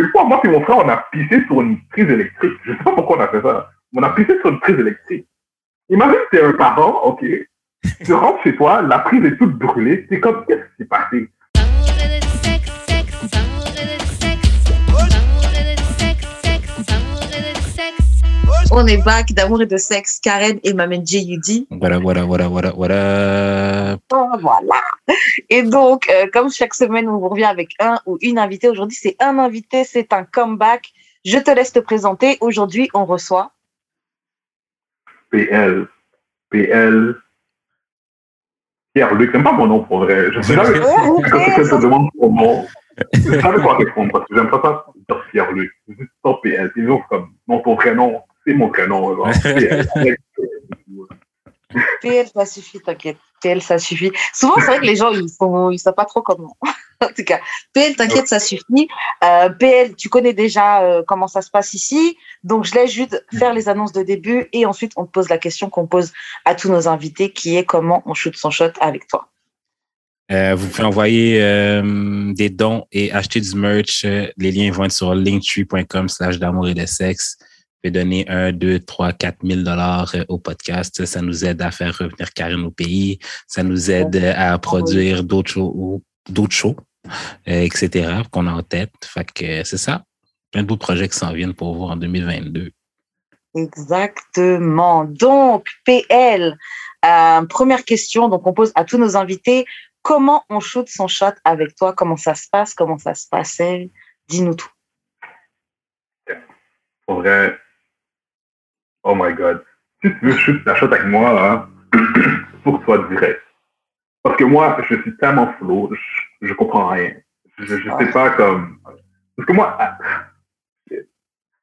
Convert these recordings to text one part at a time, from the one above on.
Une moi et mon frère, on a pissé sur une prise électrique. Je sais pas pourquoi on a fait ça. On a pissé sur une prise électrique. Imagine, t'es un parent, ok? Tu rentres chez toi, la prise est toute brûlée. C'est comme, qu'est-ce qui s'est passé? On est back d'amour et de sexe, Karen et Maman J.U.D. Voilà, voilà, voilà, voilà, voilà. Oh, voilà. Et donc, euh, comme chaque semaine, on vous revient avec un ou une invitée. Aujourd'hui, c'est un invité, c'est un comeback. Je te laisse te présenter. Aujourd'hui, on reçoit. PL. PL. Pierre-Luc, c'est pas mon nom pour vrai. Je sais jamais quand quelqu'un te demande nom. Je savais quoi répondre parce que j'aime pas ça dire Pierre-Luc. C'est juste pas PL. C'est toujours comme, non, ton prénom, c'est mon prénom. Genre. PL. Ça suffit, t'inquiète. PL, ça suffit. Souvent, c'est vrai que les gens, ils sont, ils savent pas trop comment. en tout cas, PL, t'inquiète, ça suffit. Euh, PL, tu connais déjà euh, comment ça se passe ici. Donc, je laisse juste faire les annonces de début et ensuite, on te pose la question qu'on pose à tous nos invités qui est comment on shoot son shot avec toi. Euh, vous pouvez envoyer euh, des dons et acheter du merch. Les liens vont être sur linktree.com slash d'amour et de sexe. Pouvez donner 1, 2, 3, 4 000 dollars au podcast. Ça nous aide à faire revenir Karine au pays. Ça nous aide à produire d'autres shows, d'autres shows, euh, etc. qu'on a en tête. Fait que c'est ça. Plein de beaux projets qui s'en viennent pour vous en 2022. Exactement. Donc, PL, euh, première question donc on pose à tous nos invités. Comment on shoot son shot avec toi? Comment ça se passe? Comment ça se passait? Dis-nous tout. Pour vrai, oh my god. Si tu veux shoot ta shot avec moi, là, faut que tu sois direct. Parce que moi, je suis tellement flow, je, je comprends rien. Je, je sais pas comme. Parce que moi, à,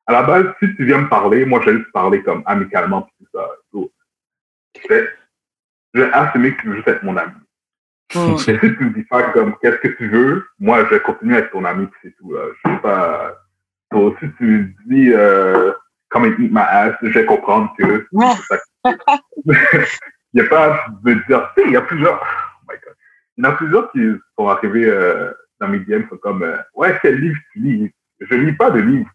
à la base, si tu viens me parler, moi, je vais juste parler comme amicalement, puis tout ça. So, je vais- je vais assumer que tu veux juste être mon ami. Hmm. Si tu me dis pas comme qu'est-ce que tu veux, moi je vais continuer à être ton ami puis c'est tout là. Je sais pas. So, si tu me dis euh, come and eat my ass, je vais comprendre que il y a pas de dire. Tu sais, il y a plusieurs. Oh my God. Il y en a plusieurs qui sont arrivés euh, dans mes DM sont comme euh, ouais quel livre tu lis? Je lis pas de livre.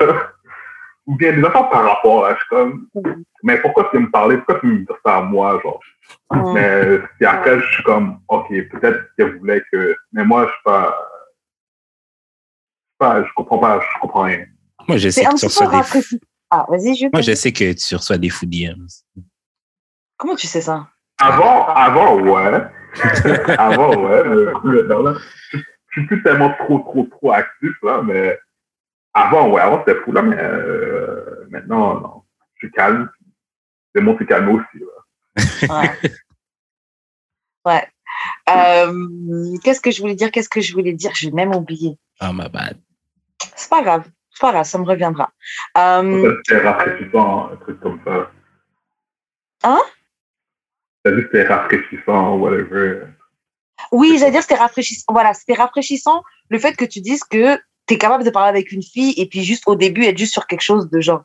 Ou bien des affaires par rapport là. Je suis comme mais pourquoi tu veux me parler Pourquoi tu me dire ça à moi genre? Mais puis après, je suis comme, OK, peut-être qu'elle voulait que. Mais moi, je suis pas. Je suis pas, je comprends pas, je comprends rien. Moi, je sais C'est un que tu reçois des, rafraîchi. Ah, vas-y, je. moi, je sais que tu reçois des fous DMs. Comment tu sais ça? Avant, avant, ouais. avant, ouais. Mais maintenant, là, je suis plus tellement trop, trop, trop actif, là, mais avant, ouais, avant, c'était fou, là, mais euh, maintenant, non. Je suis calme. Le monde s'est calmé aussi, là. Ouais. ouais. Euh, qu'est-ce que je voulais dire? Qu'est-ce que je voulais dire? J'ai même oublié. Oh, my bad. C'est pas grave. C'est pas grave, ça me reviendra. Euh, Ça, C'était rafraîchissant, un truc comme ça. Hein? T'as dit que c'était rafraîchissant, whatever. oui, j'allais dire c'était rafraîchissant. Voilà, c'était rafraîchissant le fait que tu dises que tu es capable de parler avec une fille et puis juste au début être juste sur quelque chose de genre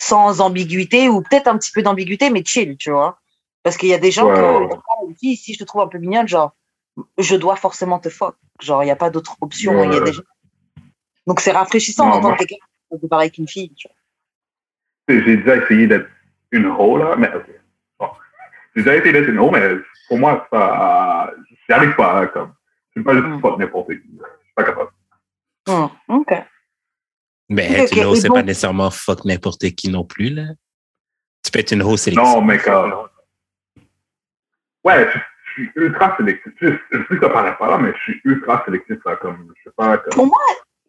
sans ambiguïté ou peut-être un petit peu d'ambiguïté, mais chill, tu vois. Parce qu'il y a des gens Ouais, que. Ah, si je te trouve un peu mignonne, genre, je dois forcément te fuck. Genre, il n'y a pas d'autre option. Il y a des gens- Donc, c'est rafraîchissant Non, d'entendre quelqu'un qui peut parler avec une fille. J'ai déjà essayé d'être une hoe, là, mais ok. Bon. J'ai déjà essayé d'être une hoe, mais pour moi, ça. J'y arrive pas, hein, comme. Je suis pas juste Mm. fuck n'importe qui. Je suis pas capable. Hmm, ok. Mais être une ok, hausse, et c'est donc- pas nécessairement fuck n'importe qui non plus, là. Tu peux être une hausse sélective. Non, mais comme. Ouais, je, suis ultra sélectif. Je, je sais que ça paraît pas là, mais je suis ultra sélectif, là, comme. Je sais pas, comme. Pour moi,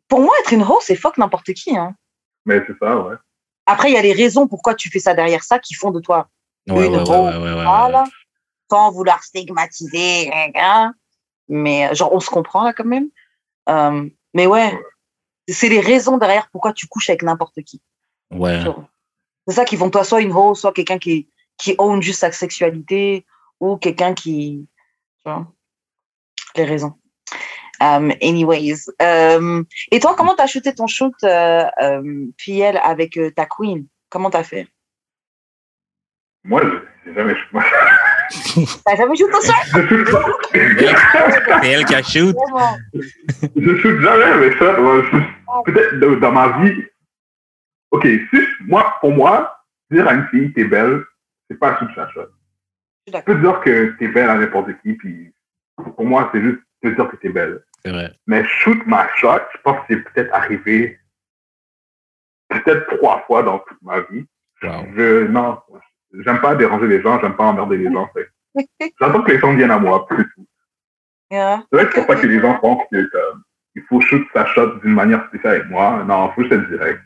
pour moi, être une hoe, c'est fuck n'importe qui. Hein. Mais c'est ça, ouais. Après, il y a les raisons pourquoi tu fais ça derrière ça qui font de toi Ouais, une ouais, hoe. ouais, ouais, ouais, ouais. Voilà. Sans vouloir stigmatiser. hein. Mais euh, genre, on se comprend là quand même. Euh, mais ouais, c'est les raisons derrière pourquoi tu couches avec n'importe qui. Ouais. C'est ça qui font de toi soit une hoe, soit quelqu'un qui, qui own juste sa sexualité ou quelqu'un qui. Tu vois, les raisons. Um, anyways. Euh, et toi, comment t'as shooté ton shoot, euh, euh, PL, avec euh, ta queen? Comment t'as fait? Moi, je- j'ai jamais. Moi, T'as jamais shoot ton shot? Je shoot pas. C'est elle qui a shoot. Je shoot jamais avec ça. Je- Peut-être dans ma vie. Ok, si moi, pour moi, dire à une fille t'es belle, c'est pas un shoot sa shot. Je suis Tu peux dire que t'es belle à n'importe qui, puis pour moi, c'est juste te dire que t'es belle. C'est vrai. Mais shoot ma shot, je pense que c'est peut-être arrivé peut-être trois fois dans toute ma vie. Wow. Je, non, j'aime pas déranger les gens, j'aime pas emmerder les gens. que J'attends que les gens viennent à moi, plus tout. Yeah. C'est vrai que faut pas que les gens pensent que, comme, il faut shoot sa shot d'une manière spéciale avec moi. Non, faut juste être direct.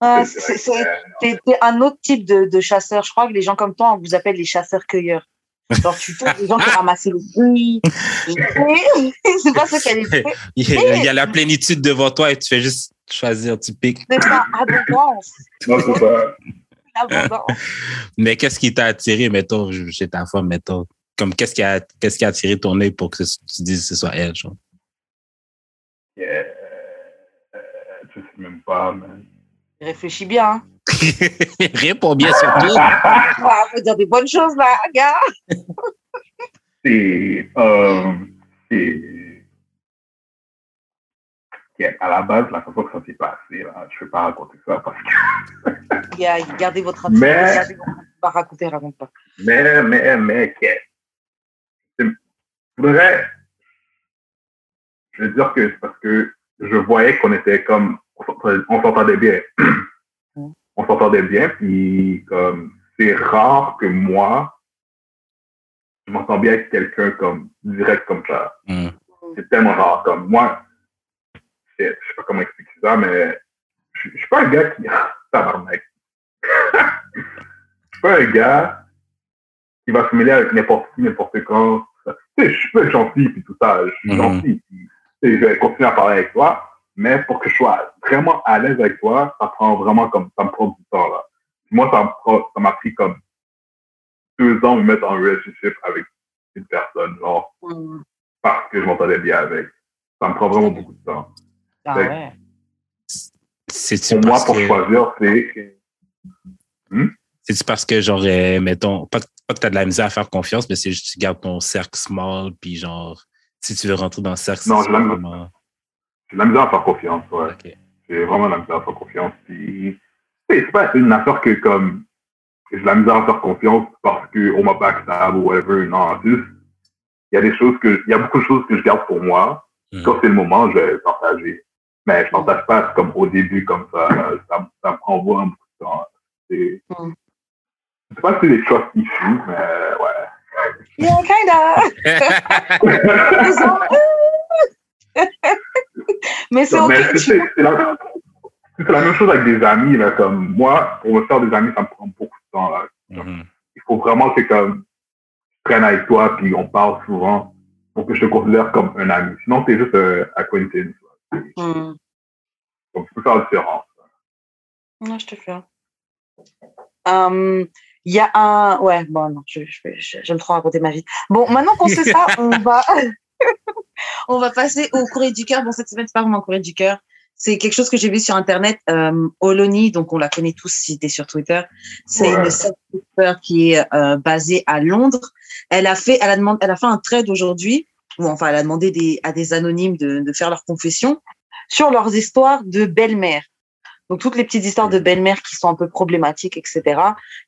Ah, c'est- Euh, un autre type de, de chasseur. Je crois que les gens comme toi, on vous appelle les chasseurs-cueilleurs. Genre, tu fais des gens qui ramassent les fruits. C'est pas ça qu'elle est fait. Il y, a, il y a la plénitude devant toi et tu fais juste choisir, tu piques. C'est pas abondance. non, c'est ça. Abondance. Mais qu'est-ce qui t'a attiré, mettons, chez ta femme, mettons? Comme qu'est-ce qui a, qu'est-ce qui a attiré ton œil pour que tu dises que ce soit elle, genre? Yeah. Euh, Je sais même pas, man. Réfléchis bien. Hein. Réponds bien surtout. Ah, faut dire des bonnes choses là, gars. c'est euh, c'est à la base la façon que ça s'est passé là, je vais pas raconter ça parce que Gars, Gardez votre Mais- Gardez votre- Pas raconter, raconte pas. mais mais mais voudrais je veux dire que c'est parce que je voyais qu'on était comme on s'entendait- bien Mm. on s'entendait bien puis comme c'est rare que moi je m'entends bien avec quelqu'un comme direct comme ça Hmm. c'est tellement rare. Comme moi, je sais pas comment expliquer ça, mais je je suis pas un gars qui. Tabarnak. Je suis pas un gars qui va se mêler avec n'importe qui, n'importe quand. Tu sais, je peux être gentil puis tout ça, je suis Mhm. gentil. Puis, tu sais, je vais continuer à parler avec toi, mais pour que je sois vraiment à l'aise avec toi, ça prend vraiment comme ça me prend du temps là. Moi, ça me prend- ça m'a pris comme deux ans de me mettre en relationship avec une personne, genre Hmm. parce que je m'entendais bien avec. Ça me prend vraiment beaucoup de temps. Ah ouais. Pour moi, pour que, choisir, c'est. c'est-tu parce que, genre, euh, mettons, pas que, pas que t'as de la misère à faire confiance, mais c'est juste que tu gardes ton cercle small, puis genre, si tu veux rentrer dans le cercle, Non, c'est vraiment... J'ai de la misère à faire confiance, ouais. J'ai vraiment de la misère à faire confiance. Puis, tu sais, c'est pas une affaire que, comme, j'ai de la misère à faire confiance parce qu'on m'a backstab ou whatever. Non, juste, il y a des choses que, il y a beaucoup de choses que je garde pour moi. Hmm. Quand c'est le moment, je vais partager. Mais je partage pas comme au début, comme ça. Ça, me- ça me prend vraiment beaucoup de temps. C'est, Mm. je sais pas si c'est des trust issues, mais ouais. Yeah, kinda. Mais c'est ok. C'est- la, même chose avec des amis. Là, comme moi, pour me faire des amis, ça me prend beaucoup de temps. Là. Mhm. Il faut vraiment que comme, je traîne avec toi puis on parle souvent pour que je te considère comme un ami. Sinon, t'es juste un acquaintance. là. Hmm. Donc, tu peux faire la différence. Non, je te fais. Hum, Il y a un. Ouais, bon, non, je, je, vais- je- j'aime trop raconter ma vie. Bon, maintenant qu'on sait ça, on va, on va passer au courrier du cœur. Bon, cette semaine, c'est pas vraiment un courrier du cœur. C'est quelque chose que j'ai vu sur Internet. Euh, Oloni, donc on la connaît tous si tu es sur Twitter. C'est Ouais. une self qui est euh, basée à Londres. Elle a fait, elle a demandé, elle a fait un trade aujourd'hui. Ou enfin, elle a demandé des, à des anonymes de, de faire leur confession sur leurs histoires de belle-mère. Donc toutes les petites histoires de belle-mère qui sont un peu problématiques, etc.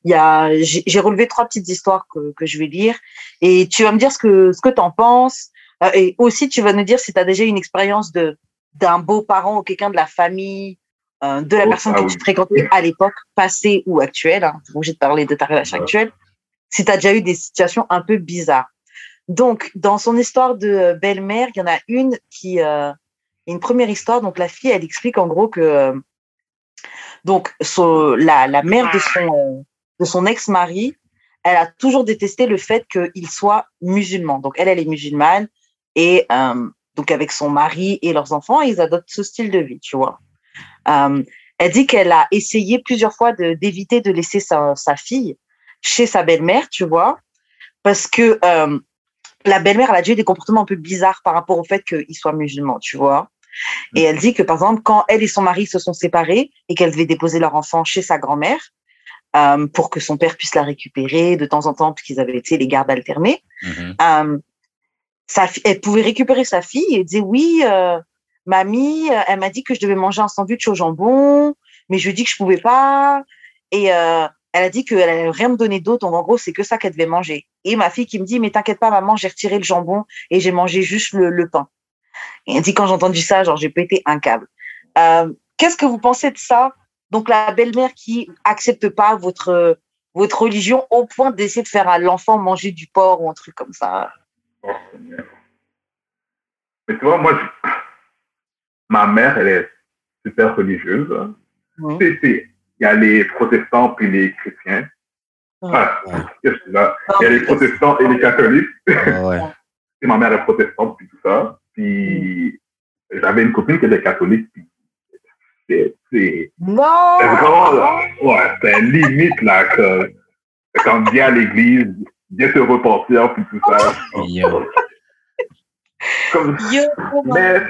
Il y a, j'ai relevé trois petites histoires que, que je vais lire et tu vas me dire ce que ce que t'en penses et aussi tu vas nous dire si tu as déjà eu une expérience de d'un beau-parent ou quelqu'un de la famille euh, de la Oh, personne ah que oui. tu fréquentais à l'époque passée ou actuelle. Hein, t'es obligé de parler de ta relation Ouais. actuelle. Si tu as déjà eu des situations un peu bizarres. Donc dans son histoire de euh, belle-mère, il y en a une qui euh, une première histoire. Donc la fille, elle explique en gros que euh, donc la, la mère de son euh, de son ex-mari, elle a toujours détesté le fait qu'il soit musulman. Donc elle, elle est musulmane et euh, donc avec son mari et leurs enfants, ils adoptent ce style de vie, tu vois. Euh, elle dit qu'elle a essayé plusieurs fois d'éviter de, laisser sa, sa fille chez sa belle-mère, tu vois, parce que euh, la belle-mère, elle a déjà eu des comportements un peu bizarres par rapport au fait qu'il soit musulman, tu vois. Et elle dit que, par exemple, quand elle et son mari se sont séparés et qu'elle devait déposer leur enfant chez sa grand-mère, euh, pour que son père puisse la récupérer de temps en temps, puisqu'ils avaient été les gardes alternés. Mhm. Euh, sa elle pouvait récupérer sa fille et disait oui, euh, mamie, euh, elle m'a dit que je devais manger un sandwich au jambon, mais je lui ai dit que je pouvais pas. Et euh, elle a dit qu'elle allait rien me donner d'autre, donc en gros c'est que ça qu'elle devait manger. Et ma fille qui me dit mais t'inquiète pas maman, j'ai retiré le jambon et j'ai mangé juste le, le pain. Et elle dit quand j'ai entendu ça, genre j'ai pété un câble. Euh, Qu'est-ce que vous pensez de ça? Donc la belle-mère qui accepte pas votre votre religion au point d'essayer de faire à l'enfant manger du porc ou un truc comme ça. Oh, Seigneur. Mais tu vois, moi, je- ma mère, elle est super religieuse. hein. Tu sais, c'est- Il y a les protestants puis les chrétiens. Ah? Il y a les protestants et les catholiques. Ouais, ouais. Et ma mère est protestante puis tout ça. Puis j'avais une copine qui était catholique. Puis c'est c'est- Non. c'est vraiment là, ouais, c'est limite là que quand tu viens à l'église, viens te repentir puis tout ça. Yo. Comme, Yo, oh mais,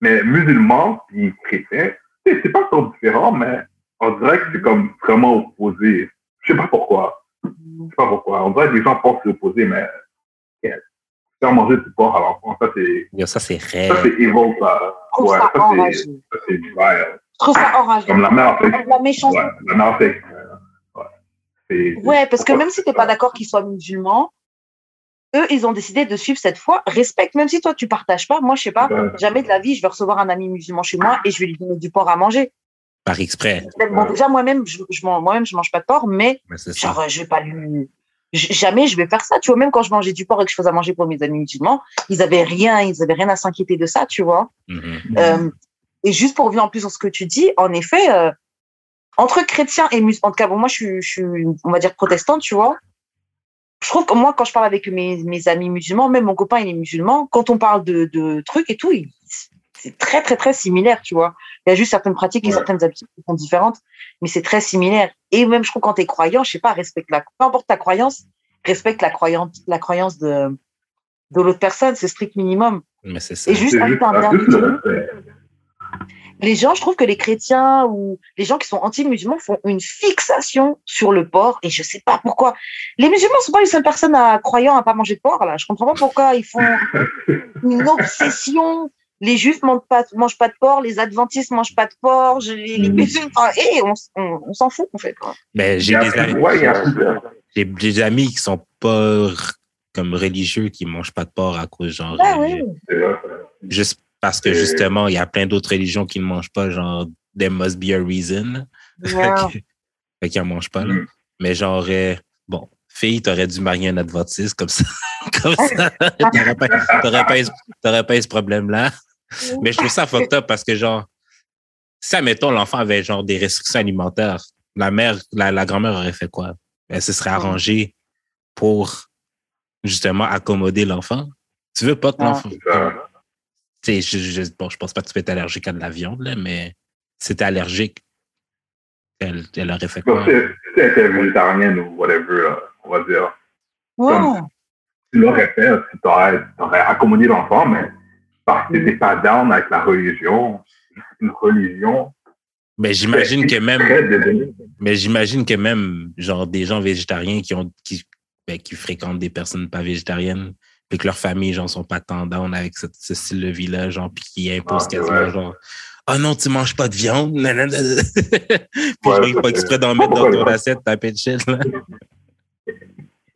mais musulmans puis chrétiens, c'est c'est pas trop différent, mais on dirait que c'est comme vraiment opposé. Je sais pas pourquoi. Je sais pas pourquoi. On dirait que les gens pensent s'opposer, mais yeah. faire manger du porc à l'enfant, ça c'est Yo, ça, c'est ça réel. c'est evil ça. Je trouve Ouais, ça ça c'est ça c'est vile. Je trouve ça enragé. Comme la mère fait. La méchanceté. Ouais, la mère fait. Ouais. Parce que même si t'es pas d'accord qu'ils soient musulmans, eux, ils ont décidé de suivre cette foi. Respecte, même si toi tu partages pas. Moi, je sais pas. Jamais de la vie, je vais recevoir un ami musulman chez moi et je vais lui donner du porc à manger. Par exprès. Bon, déjà moi-même, je, je man- moi-même, je mange pas de porc, mais Mais ça. genre, je vais pas lui. Jamais je vais faire ça, tu vois. Même quand je mangeais du porc et que je faisais à manger pour mes amis musulmans, ils avaient rien, ils avaient rien à s'inquiéter de ça, tu vois. Mhm. Euh, et juste pour revenir en plus sur ce que tu dis, en effet, euh, entre chrétiens et musulmans, en tout cas, bon, moi, je suis, je suis, on va dire, protestante, tu vois. Je trouve que moi, quand je parle avec mes, mes amis musulmans, même mon copain, il est musulman, quand on parle de, de trucs et tout, c'est très, très, très similaire, tu vois. Il y a juste certaines pratiques et Ouais. certaines habitudes qui sont différentes, mais c'est très similaire. Et même, je trouve, quand tu es croyant, je sais pas, respecte la, peu importe ta croyance, respecte la croyance, la croyance de, de l'autre personne, c'est strict minimum. Mais c'est ça. Et juste un un dernier truc. Les gens, je trouve que les chrétiens ou les gens qui sont anti-musulmans font une fixation sur le porc et je sais pas pourquoi. Les musulmans sont pas les seules personnes à croyant à pas manger de porc là. Je comprends pas pourquoi ils font une obsession. Les juifs mangent pas, mangent pas de porc, les adventistes mangent pas de porc, je- les, les Mm. musulmans, et on, s- on, on s'en fout en fait. quoi. Ben, Il j'ai des, amis- j'ai des qui sont pas comme religieux, qui mangent pas de porc à cause, genre, Ah oui. Juste parce que Et- justement, il y a plein d'autres religions qui ne mangent pas, genre, there must be a reason. Ouais. fait qu'ils en mangent pas, là. Mm. Mais genre, euh, bon, fille, t'aurais dû marier un adventiste comme ça. comme ça. T'aurais pas, t'aurais pas, pas eu ce problème-là. Mais je trouve ça fucked up parce que, genre, si, admettons, l'enfant avait, genre, des restrictions alimentaires, la mère, la, la grand-mère aurait fait quoi? Elle se serait arrangée pour, justement, accommoder l'enfant. Tu veux pas que l'enfant... C'est ça. Tu sais, je, je, bon, je pense pas que tu peux être allergique à de la viande, là, mais si t'es allergique, elle, elle aurait fait quoi? si elle était végétarienne ou whatever, là, on va dire. Ouais. Tu l'aurais fait, tu t'aurais, t'aurais accommodé l'enfant, mais parce que Mm. t'étais pas down avec la religion, une religion Mais j'imagine que même, mais j'imagine que même, genre, des gens végétariens qui ont, qui, ben, qui fréquentent des personnes pas végétariennes, puis que leur famille, genre, sont pas tant down avec ce, ce style de vie-là, genre, puis qui imposent Ah, quasiment, genre, oh non, tu manges pas de viande, nanana. puis Ouais, ça, c'est- exprès d'en mettre pas dans ton assiette, taper de shit, là.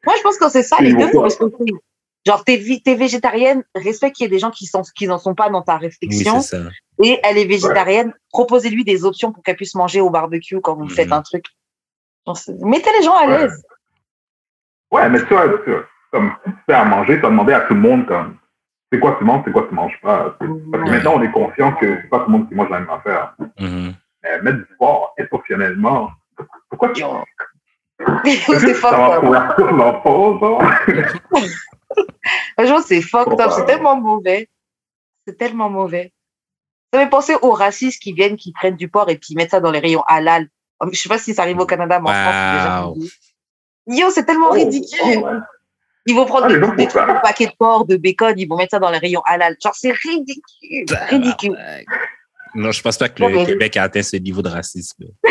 Moi, je pense que c'est ça, les deux, pas. respecter. Genre, t'es, t'es végétarienne, respecte qu'il y ait des gens qui sont, qui n'en sont pas dans ta réflexion. c'est ça. et elle est végétarienne, proposez-lui des options pour qu'elle puisse manger au barbecue quand vous Mhm. faites un truc. Mettez les gens à Ouais. l'aise. Ouais, mais vois, comme si tu fais à manger, tu vas demander à tout le monde comme c'est quoi tu manges, c'est quoi tu manges pas. Parce que maintenant, on est conscient que c'est pas tout le monde qui mange la même affaire. Mhm. Mais mettre du porc intentionnellement, pourquoi tu c'est fucked Ça va up. Franchement, c'est fucked up. C'est tellement mauvais. C'est tellement mauvais. Ça me fait penser aux racistes qui viennent, qui prennent du porc et qui mettent ça dans les rayons halal. Je sais pas si ça arrive au Canada, mais en France, c'est déjà Wow. Yo, c'est tellement Oh, ridicule. oh, ouais. Ils vont prendre Ah, des, des un paquet de porc, de bacon, ils vont mettre ça dans les rayons halal. Genre, c'est ridicule. Ridicule. Non, je pense pas que le Québec a atteint ce niveau de racisme.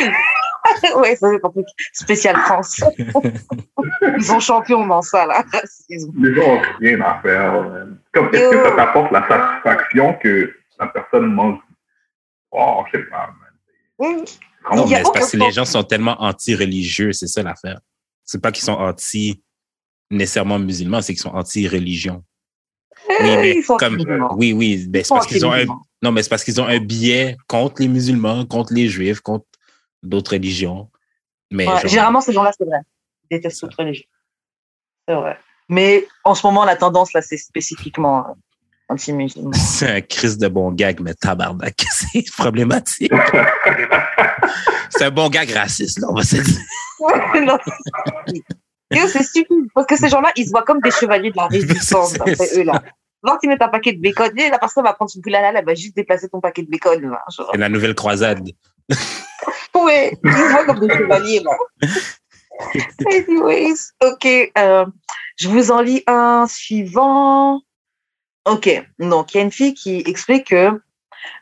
ça c'est un truc spécial France. Ils sont champions dans ça, là. racisme. Les gens ont rien à faire. man. Comme, est-ce que ça t'apporte la satisfaction que la personne mange? Oh, je sais pas, man. Non, mais c'est parce que les gens sont tellement anti-religieux, c'est ça l'affaire. C'est pas qu'ils sont anti nécessairement musulmans, c'est qu'ils sont anti-religion. Oui, mais comme-. Oui, oui, c'est parce qu'ils ont un, non, mais c'est parce qu'ils ont un biais contre les musulmans, contre les juifs, contre d'autres religions. Mais Ouais, genre- Généralement, ces gens-là, c'est vrai. Ils détestent toute religion. C'est vrai. Mais en ce moment, la tendance, là, c'est spécifiquement euh, anti-musulman. c'est un crise de bon gag, mais tabarnak, c'est problématique. c'est un bon gag raciste, là, on va se dire. Non, c'est- stupide. Parce que ces gens-là, ils se voient comme des chevaliers de la résistance, C'est- d'après eux, là. Genre, tu mets un paquet de bacon, et la personne va prendre son poulet elle va juste déplacer ton paquet de bacon. C'est la nouvelle croisade. Ouais, ils se voient comme des chevaliers, là. Anyways, ok. euh, je vous en lis un suivant. Ok, donc il y a une fille qui explique que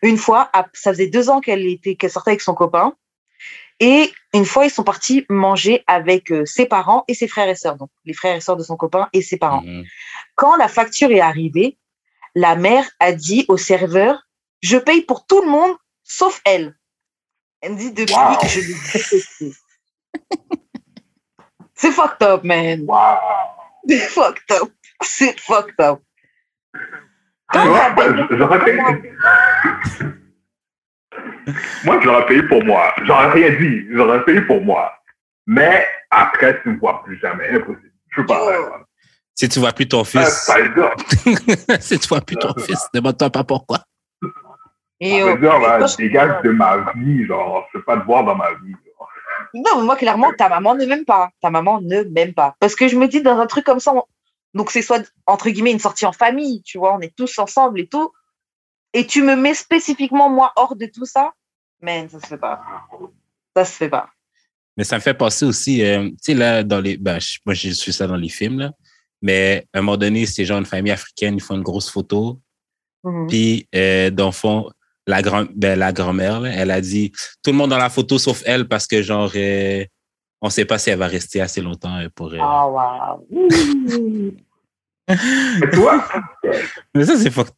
une fois, ça faisait deux ans qu'elle était, qu'elle sortait avec son copain, et une fois ils sont partis manger avec euh, ses parents et ses frères et sœurs, donc les frères et sœurs de son copain et ses parents. Mhm. Quand la facture est arrivée, la mère a dit au serveur Je paye pour tout le monde sauf elle. Elle me dit Depuis, Wow. je l'ai détestée. C'est fucked up, man. Wow. C'est fucked up. C'est fucked up. Quand la belle- payé. Moi, j'aurais payé pour moi. J'aurais rien dit. J'aurais payé pour moi. Mais après, tu ne me vois plus jamais. Impossible. Je peux pas. Si tu vois plus ton Ah, fils, dire, si tu vois plus ton fils, demande-toi pas pourquoi. Et, euh, veut dire, je- dégage de ma vie. Genre, je peux pas te voir dans ma vie. genre. Non, mais moi, clairement, ta maman ne m'aime pas. Ta maman ne m'aime pas. Parce que je me dis, dans un truc comme ça, on- donc c'est soit, entre guillemets, une sortie en famille, tu vois, on est tous ensemble et tout. Et tu me mets spécifiquement, moi, hors de tout ça, man, ça se fait pas. Ça se fait pas. Mais ça me fait penser aussi, euh, tu sais, là, dans les. Ben, je- moi, j'ai su ça dans les films, là. Mais à un moment donné, c'est genre une famille africaine, ils font une grosse photo. Mhm. Puis, euh, dans le fond, la, grand, ben, la grand-mère, là, elle a dit tout le monde dans la photo sauf elle parce que, genre, euh, on sait pas si elle va rester assez longtemps euh, pour. euh, Ah, waouh. Mais tu vois, Mais ça, c'est fucked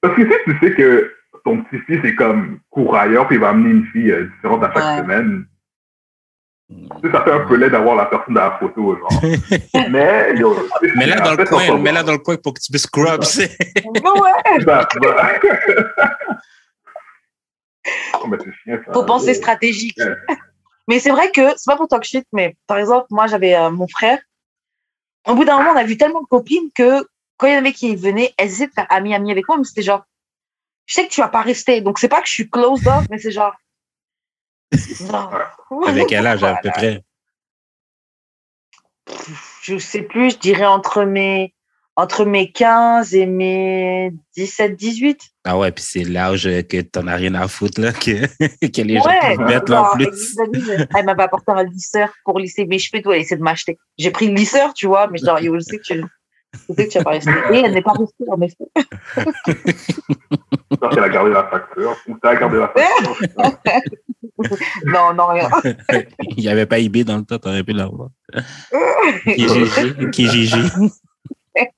Parce que si tu sais que ton petit-fils est comme courailleur, puis il va amener une fille euh, différente à chaque Ouais. semaine, tu sais, ça fait un peu laid d'avoir la personne dans la photo, genre. mais, yo, Mais là, dans le coin, là, dans le coin pour que tu puisses scrub, c'est. ouais, Bah, bah. Oh, mais c'est chiant, ça. faut penser stratégique. Ouais. Mais c'est vrai que, c'est pas pour talk shit, mais par exemple, moi, j'avais euh, mon frère. Au bout d'un moment, on a vu tellement de copines que quand il y en avait qui venaient, elles essaient de faire ami-ami avec moi, mais c'était genre, je sais que tu vas pas rester. Donc, c'est pas que je suis closed off, mais c'est genre. Non. Avec quel âge, à peu près? Je sais plus, je dirais entre mes, entre mes 15 et mes 17, 18. Ah ouais, puis c'est l'âge que t'en as rien à foutre, là, que, que les gens Ouais, te mettent là en genre, plus. Elle m'avait apporté un lisseur pour lisser mes cheveux, tout, elle essaie de m'acheter. J'ai pris le lisseur, tu vois, mais genre, je sais que tu, je sais que tu vas pas elle n'est pas restée, en effet. J'espère qu'elle a gardé la facture. Ou t'as gardé la facture. Non, non, rien. Il n'y avait pas eBay dans le temps, t'aurais pu l'avoir. Kijiji. Kijiji.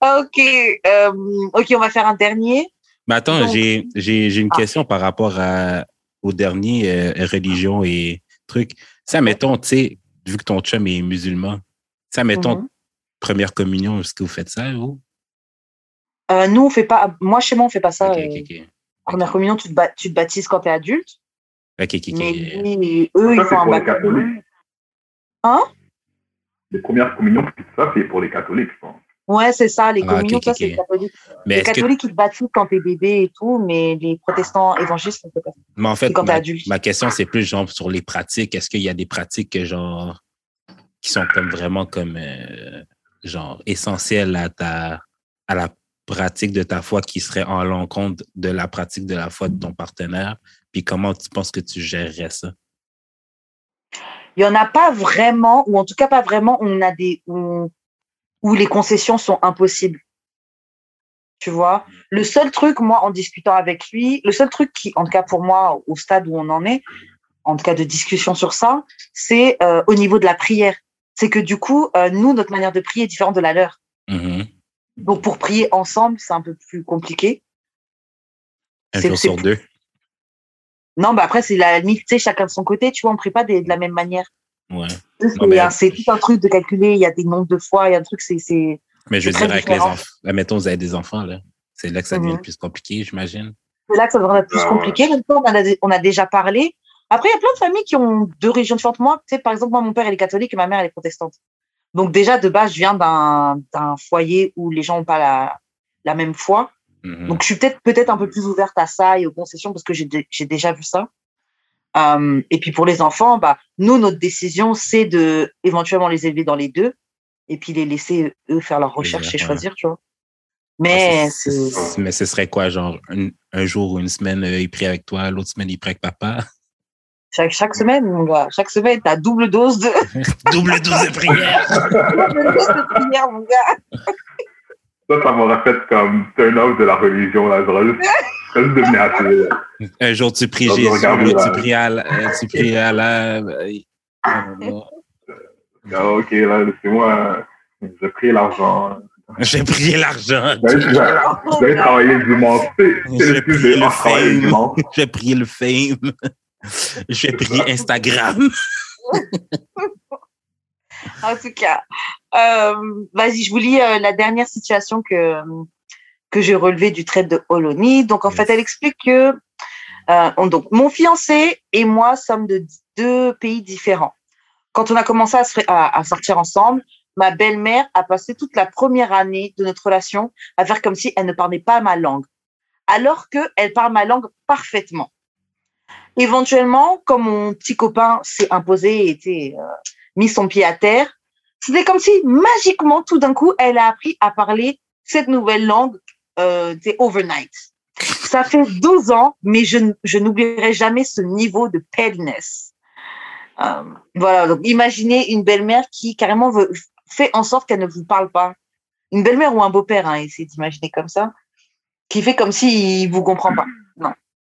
ok, euh, ok, on va faire un dernier. Mais attends, j'ai, j'ai, j'ai une Ah. question par rapport à, au dernier euh, religion et trucs. Ça, mettons, tu sais, vu que ton chum est musulman, ça, mettons, Mhm. Première communion, est-ce que vous faites ça, vous? Euh, nous, on fait pas, moi, chez moi, on fait pas ça. Euh. Première communion, tu te, ba- tu te baptises quand tu es adulte. Ok, ok, ok. Mais lui, eux, Ça, ils font un baptême. Hein? Les premières communions, ça, c'est pour les catholiques, je pense. Ouais, c'est ça, les Ah, communions, ok, ça, c'est les catholiques. Mais les que, catholiques, ils te baptisent quand t'es bébé et tout, mais les protestants évangélistes, on fait pas ça. mais en fait, quand t'es ma, adulte. ma question, c'est plus genre sur les pratiques. Est-ce qu'il y a des pratiques que, genre, qui sont comme vraiment comme, euh, genre, essentielles à ta, à la pratique de ta foi qui seraient en l'encontre de la pratique de la foi de ton partenaire? Puis comment tu penses que tu gérerais ça? Il y en a pas vraiment, ou en tout cas pas vraiment, on a des, où, où les concessions sont impossibles. Tu vois, le seul truc, moi, en discutant avec lui, le seul truc qui, en tout cas pour moi, au stade où on en est, en tout cas de discussion sur ça, c'est euh, au niveau de la prière. C'est que du coup, euh, nous, notre manière de prier est différente de la leur. Mhm. Donc pour prier ensemble, c'est un peu plus compliqué. Un C'est- jour c'est sur plus- deux. Non, bah après, c'est la limite, tu sais, chacun de son côté, tu vois, on prie pas des- de la même manière. Ouais. C'est Non, mais- un- c'est tout un truc de calculer, il y a des nombres de fois, il y a un truc, c'est, c'est, Mais je veux C'est dire, avec les enfants, admettons, vous avez des enfants, là. C'est là que ça devient le plus compliqué, j'imagine. c'est là que ça devrait être plus ouais. compliqué. Même temps, on, en a, on a déjà parlé. Après, il y a plein de familles qui ont deux religions différentes. Moi, tu sais, par exemple, moi, mon père, il est catholique et ma mère, elle est protestante. Donc, déjà, de base, je viens d'un, foyer où les gens n'ont pas la, la même foi. Mhm. Donc, je suis peut-être, peut-être un peu plus ouverte à ça et aux concessions parce que j'ai, dé- j'ai déjà vu ça. Euh, et puis, pour les enfants, bah, nous, notre décision, c'est de éventuellement les élever dans les deux et puis les laisser, eux, faire leurs recherches et ouais. choisir, tu vois. Mais Ah, c'est- mais ce serait quoi, genre, un, un jour ou une semaine, euh, il prie avec toi, l'autre semaine, il prie avec papa? Chaque, chaque semaine, mon gars, chaque semaine, t'as double dose de, Double dose de prière! double dose de prière, mon gars. Ça, ça m'aurait fait comme turn off de la religion, là. Devenu athée. Un jour, tu pries je Jésus, tu pries à, la- euh, tu pries euh, euh, Ah, ok, là, laissez-moi, j'ai pris l'argent. J'ai prié l'argent. Travailler le dimanche. C'est c'est J'ai prié le fame. J'ai prié le fame. J'ai prié Instagram. En tout cas, euh, vas-y, je vous lis euh, la dernière situation que, que j'ai relevée du trait de Oloni. Donc, en Yes. fait, elle explique que euh, on- donc, mon fiancé et moi sommes de deux pays différents. Quand on a commencé à, se, fr- à, à sortir ensemble, ma belle-mère a passé toute la première année de notre relation à faire comme si elle ne parlait pas ma langue, alors qu'elle parle ma langue parfaitement. Éventuellement, comme mon petit copain s'est imposé et était euh, mis son pied à terre, c'était comme si magiquement, tout d'un coup, elle a appris à parler cette nouvelle langue euh, overnight. Ça fait 12 ans, mais je, je n'oublierai jamais ce niveau de pettiness. Euh, voilà, donc imaginez une belle-mère qui carrément veut, fait en sorte qu'elle ne vous parle pas. Une belle-mère ou un beau-père, hein, essayez d'imaginer comme ça, qui fait comme s'il vous comprend pas.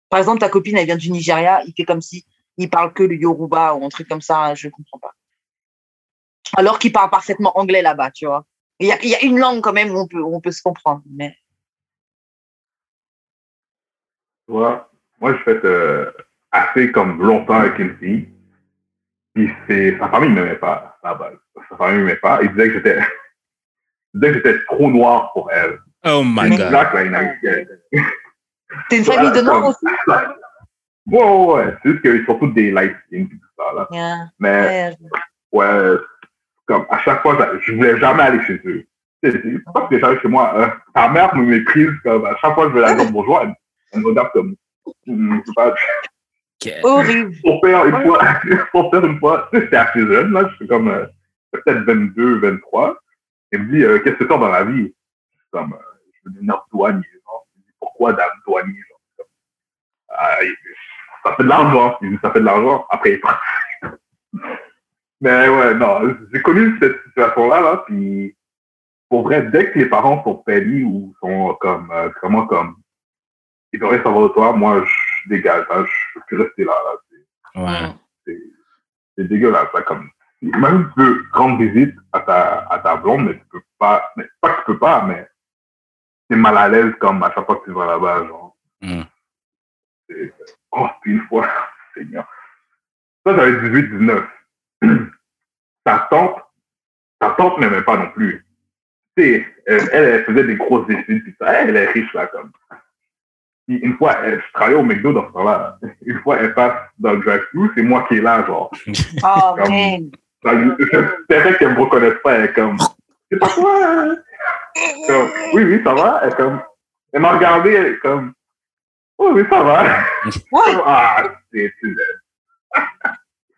Par exemple, ta copine, elle vient du Nigeria, il fait comme si il parle que le Yoruba ou un truc comme ça, je comprends pas. Alors qu'il parle parfaitement anglais là-bas, tu vois. Il y a, il y a une langue quand même où on peut, où on peut se comprendre, mais Tu vois, moi, je fais euh, assez comme longtemps avec une fille. Puis c'est, sa famille ne m'aimait pas, base. Sa famille ne m'aimait pas. Il disait que j'étais, il disait que j'étais trop noir pour elle. Oh my C'est God. black, là, américaine. T'es une famille de noirs aussi? Ouais, ouais, ouais. C'est juste qu'ils sont tous des light skin et tout ça, là. Yeah. Mais, Ouais. ouais, comme à chaque fois, je voulais jamais aller chez eux. C'est pas que t'es jamais chez moi. euh, ta mère me méprise, comme à chaque fois que je vais la dire bonjour, elle, elle me regarde comme, pas, Que- Horrible. Son père, une fois, son père, une fois, tu sais, j'étais assez jeune, là, je suis comme, euh, peut-être 22, 23. Il me dit, euh, qu'est-ce que tu as dans la vie? Je suis comme, euh, je veux devenir douanier, Comme, Ah, il- ça fait de l'argent. Ça fait de l'argent. Après. Mais ouais, non, j'ai connu cette situation-là, là, puis pour vrai, dès que les parents sont pénis ou sont comme, euh, vraiment comme, ils devraient savoir de toi, moi, je dégage, hein, je suis resté là, là. C'est- Ouais. c'est dégueulasse, ça, comme. Même tu peux rendre visite à ta, à ta blonde, mais tu peux pas, mais pas que tu peux pas, mais t'es mal à l'aise comme à chaque fois que tu vas là-bas, genre. Mm. C'est- Oh, puis une fois, Seigneur. Ça, j'avais 18, 19. ta tante, ta tante m'aimait pas non plus. Tu sais, elle, elle, elle faisait des grosses études, puis ça, elle est riche, là, comme. Puis une fois, elle, je travaillais au McDo dans ce temps-là. Une fois, elle passe dans le drive-thru, c'est moi qui est là, genre. Oh, Comme- man. Ça, C'est vrai qu'elle me reconnaisse pas, elle est comme, c'est pas toi, hein? Comme, oui, oui, ça va. Elle, comme, elle m'a regardé, elle comme, oui, oui, ça va. Ouais. Ah, c'est,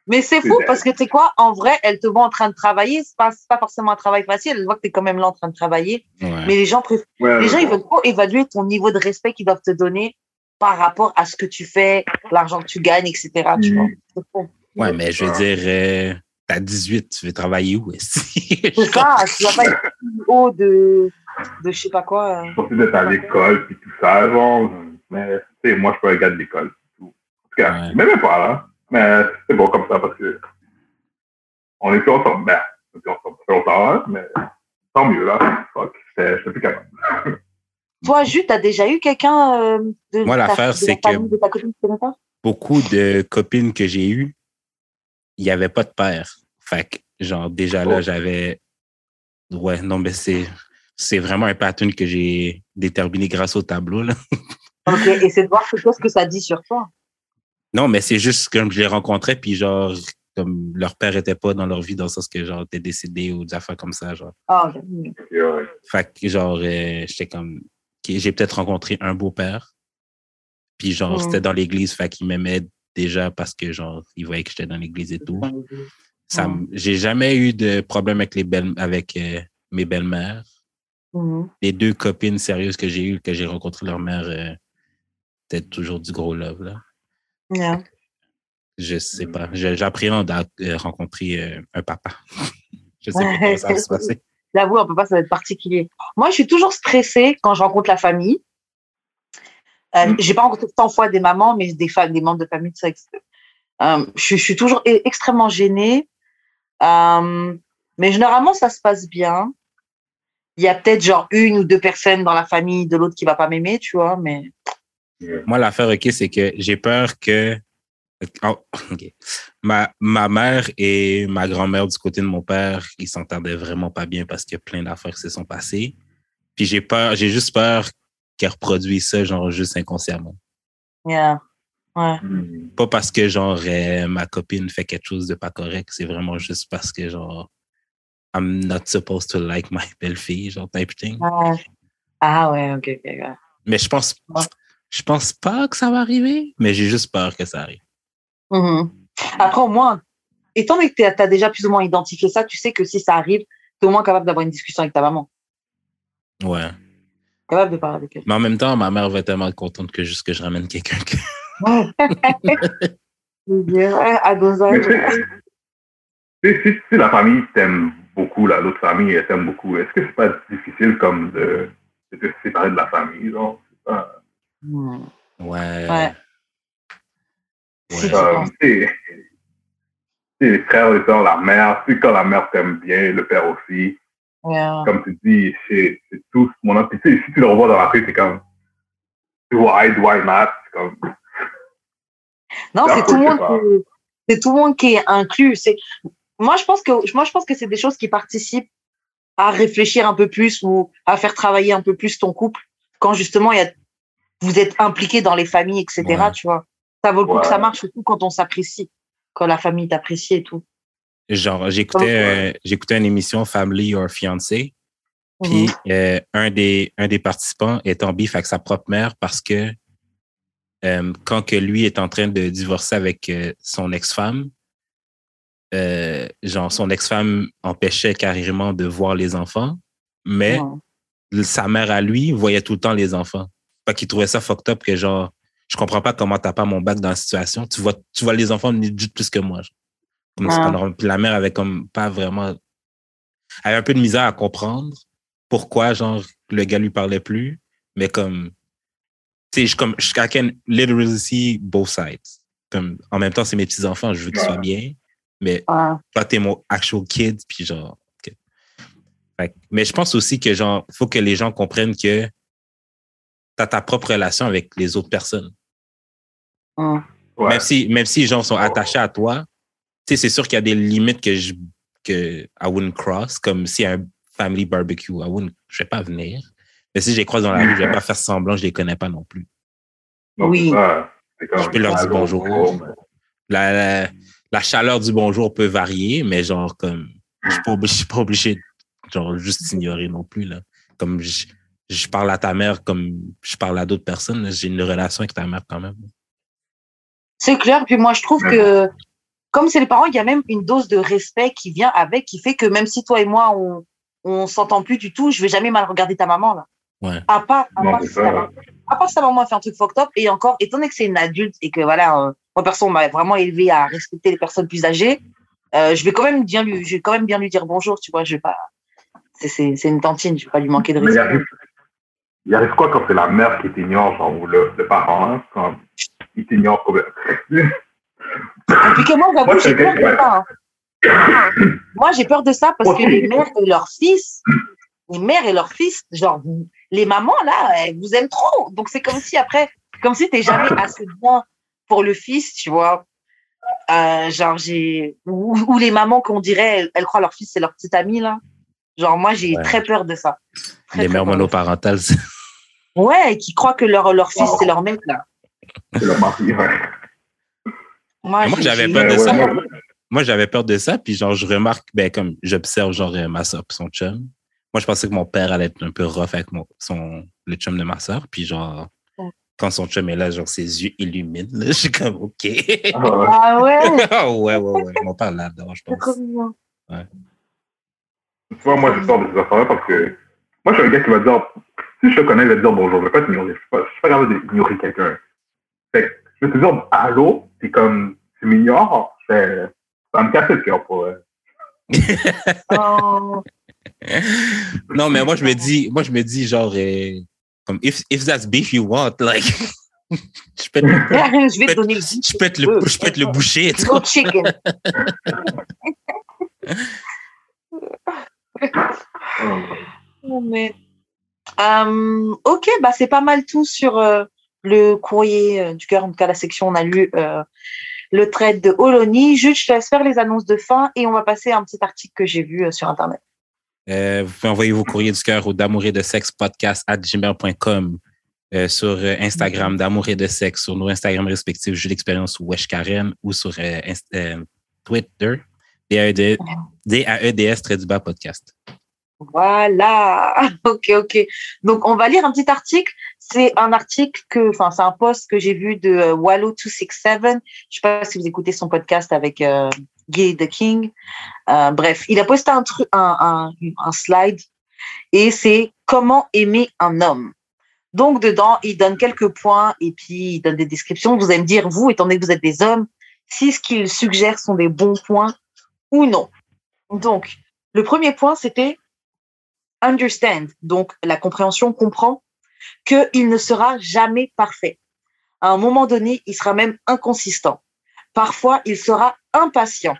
Mais c'est fou parce que tu sais quoi, en vrai, elle te voit en train de travailler. C'est pas, c'est pas forcément un travail facile. Elle voit que tu es quand même là en train de travailler. Ouais. Mais les gens, préf- ouais, les gens, ouais. ils veulent trop évaluer ton niveau de respect qu'ils doivent te donner par rapport à ce que tu fais, l'argent que tu gagnes, etc. Tu Mm. vois. Ouais, mais je veux dire, euh, t'as 18, tu veux travailler où? est-ce? C'est ça, tu vas pas être haut de. de je sais pas quoi. Je suis censé d'être à l'école, puis tout ça, genre. Mais, tu sais, moi, je suis pas un gars de l'école. tout. En tout cas, Ouais. même pas, là. Mais c'est bon comme ça, parce que on est plus ensemble. Ben, on est plus ensemble. Ça fait longtemps, hein, mais tant mieux, là. Fuck, j'étais plus capable. Toi, Jus, t'as déjà eu quelqu'un euh, de Moi, ta- l'affaire, de c'est ta famille, que- de ta copine, tu connais pas? Beaucoup de copines que j'ai eues, il n'y avait pas de père. Fait que, genre, déjà là, Oh. j'avais. Ouais, non, mais c'est. C'est vraiment un pattern que j'ai déterminé grâce au tableau. Là. Ok, et c'est de voir ce que ça dit sur toi. Non, mais c'est juste comme je les rencontrais, puis genre, comme leur père était pas dans leur vie, dans le sens que genre, t'es décédé ou des affaires comme ça. Genre. Ah, ouais. Fait que, genre, euh, j'étais comme. J'ai peut-être rencontré un beau-père. Puis, genre, Mhm. c'était dans l'église, fait qu'il m'aimait déjà parce que, genre, il voyait que j'étais dans l'église et tout. Ça, j'ai jamais eu de problème avec les belles, avec euh, mes belles-mères. Mhm. Les deux copines sérieuses que j'ai eues, que j'ai rencontré leur mère, euh, c'était toujours du gros love, là. Yeah. Je sais pas. Je- J'appréhende à euh, rencontrer euh, un papa. je sais pas comment ça va se passer. J'avoue, un papa, ça va être particulier. Moi, je suis toujours stressée quand je rencontre la famille. Euh, Mm. J'ai pas rencontré tant de fois des mamans, mais des, des membres de famille, tout ça. etc. Euh, je, suis- je suis toujours e- extrêmement gênée. Euh, mais généralement, ça se passe bien. Il y a peut-être genre une ou deux personnes dans la famille de l'autre qui va pas m'aimer, tu vois, mais Moi, l'affaire, OK, c'est que j'ai peur que. Oh, OK. Ma, ma mère et ma grand-mère du côté de mon père, ils s'entendaient vraiment pas bien parce qu'il y a plein d'affaires qui se sont passées. Puis j'ai peur, j'ai juste peur qu'elles reproduisent ça, genre, juste inconsciemment. yeah. Ouais. Hmm. Pas parce que, genre, euh, ma copine fait quelque chose de pas correct, c'est vraiment juste parce que, genre, I'm not supposed to like my belle-fille, genre, type thing. Ouais. Ah ouais, ok, ok. ok. Mais je pense, je pense pas que ça va arriver, mais j'ai juste peur que ça arrive. Mhm. Après, au moins, étant donné que tu as déjà plus ou moins identifié ça, tu sais que si ça arrive, tu es au moins capable d'avoir une discussion avec ta maman. Ouais. Capable de parler avec elle. Mais en même temps, ma mère va être tellement contente que juste que je ramène quelqu'un que. Ouais, à tu sais, si, si, si la famille t'aime beaucoup, là, l'autre famille elle t'aime beaucoup, est-ce que c'est pas difficile comme de, de te séparer de la famille, genre? Pas- Hmm. Ouais. Ouais. Sais, les frères, les sœurs, la mère, tu quand la mère t'aime bien, le père aussi, Yeah. comme tu dis, c'est tous mon si tu le revois dans la rue, c'est comme, why, why not? C'est comme, Non, c'est tout le le monde séparer. qui, c'est tout le monde qui est inclus. C'est, moi, je pense que, moi, je pense que c'est des choses qui participent à réfléchir un peu plus ou à faire travailler un peu plus ton couple quand justement il y a, vous êtes impliqué dans les familles, etc. Ouais. Tu vois, ça vaut le coup que ça marche surtout quand on s'apprécie, quand la famille t'apprécie et tout. Genre, j'écoutais, euh, j'écoutais une émission Family or Fiancé, puis Mhm. euh, un, des, un des participants est en bif avec sa propre mère parce que euh, quand que lui est en train de divorcer avec euh, son ex-femme, euh, genre, son ex-femme empêchait carrément de voir les enfants, mais sa mère à lui voyait tout le temps les enfants. Fait qu'il trouvait ça fucked up que genre, je comprends pas comment t'as pas mon bac dans la situation. Tu vois, tu vois les enfants juste plus que moi. Comme pas normal. Puis la mère avait comme pas vraiment, avait un peu de misère à comprendre pourquoi genre le gars lui parlait plus, mais comme, sais, je comme, je I can literally see both sides. Comme, en même temps, c'est mes petits enfants, je veux qu'ils soient bien, mais Ouais. pas t'es mon actual kid, puis genre. Fait mais je pense aussi que genre, faut que les gens comprennent que t'as ta propre relation avec les autres personnes. Ouais. Même si, même si les gens sont attachés à toi, tu sais, c'est sûr qu'il y a des limites que je, que I wouldn't cross, comme a un family barbecue, I wouldn't, je vais pas venir. Mais si je les croise dans la rue, je vais pas faire semblant, je les connais pas non plus. Oui. Je peux leur dire bonjour. La, la, la chaleur du bonjour peut varier, mais genre, comme, je suis pas obligé, je suis pas obligé de, genre, juste ignorer non plus, là. Comme, je, je parle à ta mère comme je parle à d'autres personnes, j'ai une relation avec ta mère quand même. C'est clair. Puis moi, je trouve que, comme c'est les parents, il y a même une dose de respect qui vient avec, qui fait que même si toi et moi, on, on s'entend plus du tout, je vais jamais mal regarder ta maman, là. Ouais. À part, à Non, part ça. à part si ta maman a fait un truc fucked up, et encore, étant donné que c'est une adulte et que voilà, euh, moi, perso, on m'a vraiment élevé à respecter les personnes plus âgées, euh, je vais quand même bien lui, je vais quand même bien lui dire bonjour, tu vois, je vais pas, c'est c'est une tantine, je vais pas lui manquer de Mais il respect. arrive, il arrive quoi quand c'est la mère qui t'ignore, genre, ou le, le parent, hein, quand il t'ignore complètement. Et puis que moi, j'avoue, Moi, j'ai peur de ça. hein. Moi, j'ai peur de ça parce que les mères et leurs fils, les mères et leurs fils, genre, les mamans, là, elles vous aiment trop. Donc, c'est comme si après, comme si t'es jamais assez bien pour le fils, tu vois. Euh, genre, j'ai, ou, ou les mamans qu'on dirait, elles, elles croient leur fils, c'est leur petit ami, là. Genre, moi, j'ai Ouais. très peur de ça. Très, Les très mères de monoparentales. c'est- Ouais, et qui croient que leur, leur fils, c'est leur mec, là. C'est le mari, ouais. Moi, j'avais peur de Ouais, ça. ouais, moi- j'avais peur de ça, puis genre, je remarque, ben, comme j'observe, genre, ma soeur son chum. Moi, je pensais que mon père allait être un peu rough avec mon, son, le chum de ma soeur, puis genre, Ouais. quand son chum est là, genre, ses yeux illuminent, là, je suis comme, OK. Ah, ouais? Ah ouais, ouais, ouais, ouais. Mon père l'adore, je c'est trop pense. mignon. Tu vois, moi, j'ai peur de ces affaires-là parce que moi, je suis un gars qui va dire, si je te connais, il va te dire bonjour, je vais pas t'ignorer. Je suis pas, je suis pas capable d'ignorer quelqu'un. Fait que je vais te dire allô, puis comme tu m'ignores, je ça va me casser le cœur pour. euh, Oh. non, mais moi, je me dis, moi, je me dis, genre, euh, comme, if, if that's beef you want, like, je peux te, je vais te donner le je peux te le, je peux te le boucher, Go chicken. mais... Euh, ok, bah c'est pas mal tout sur euh, le courrier euh, du cœur. En tout cas, la section, on a lu euh, le trade de Oloni. Juste, je te laisse faire les annonces de fin et on va passer à un petit article que j'ai vu sur Internet. Euh, vous pouvez envoyer vos courriers du cœur au d'amour et de sexe podcast at gmail.com euh, sur euh, Instagram d'amour et de sexe, sur nos Instagram respectifs, Jules Expérience ou Wesh Karen, ou sur Twitter, D-A-E-D- D-A-E-D-S, trait du bas podcast. Voilà. Ok, ok. Donc, on va lire un petit article. C'est un article que, enfin, c'est un post que j'ai vu de euh, Wallo267. Je sais pas si vous écoutez son podcast avec Guy the King. Euh, bref, il a posté un, un slide et c'est comment aimer un homme. Donc, dedans, il donne quelques points et puis il donne des descriptions. Vous allez me dire, vous, étant donné que vous êtes des hommes, si ce qu'il suggère sont des bons points ou non. Donc, le premier point, c'était understand, donc la compréhension comprend qu'il ne sera jamais parfait. À un moment donné, il sera même inconsistant. Parfois, il sera impatient.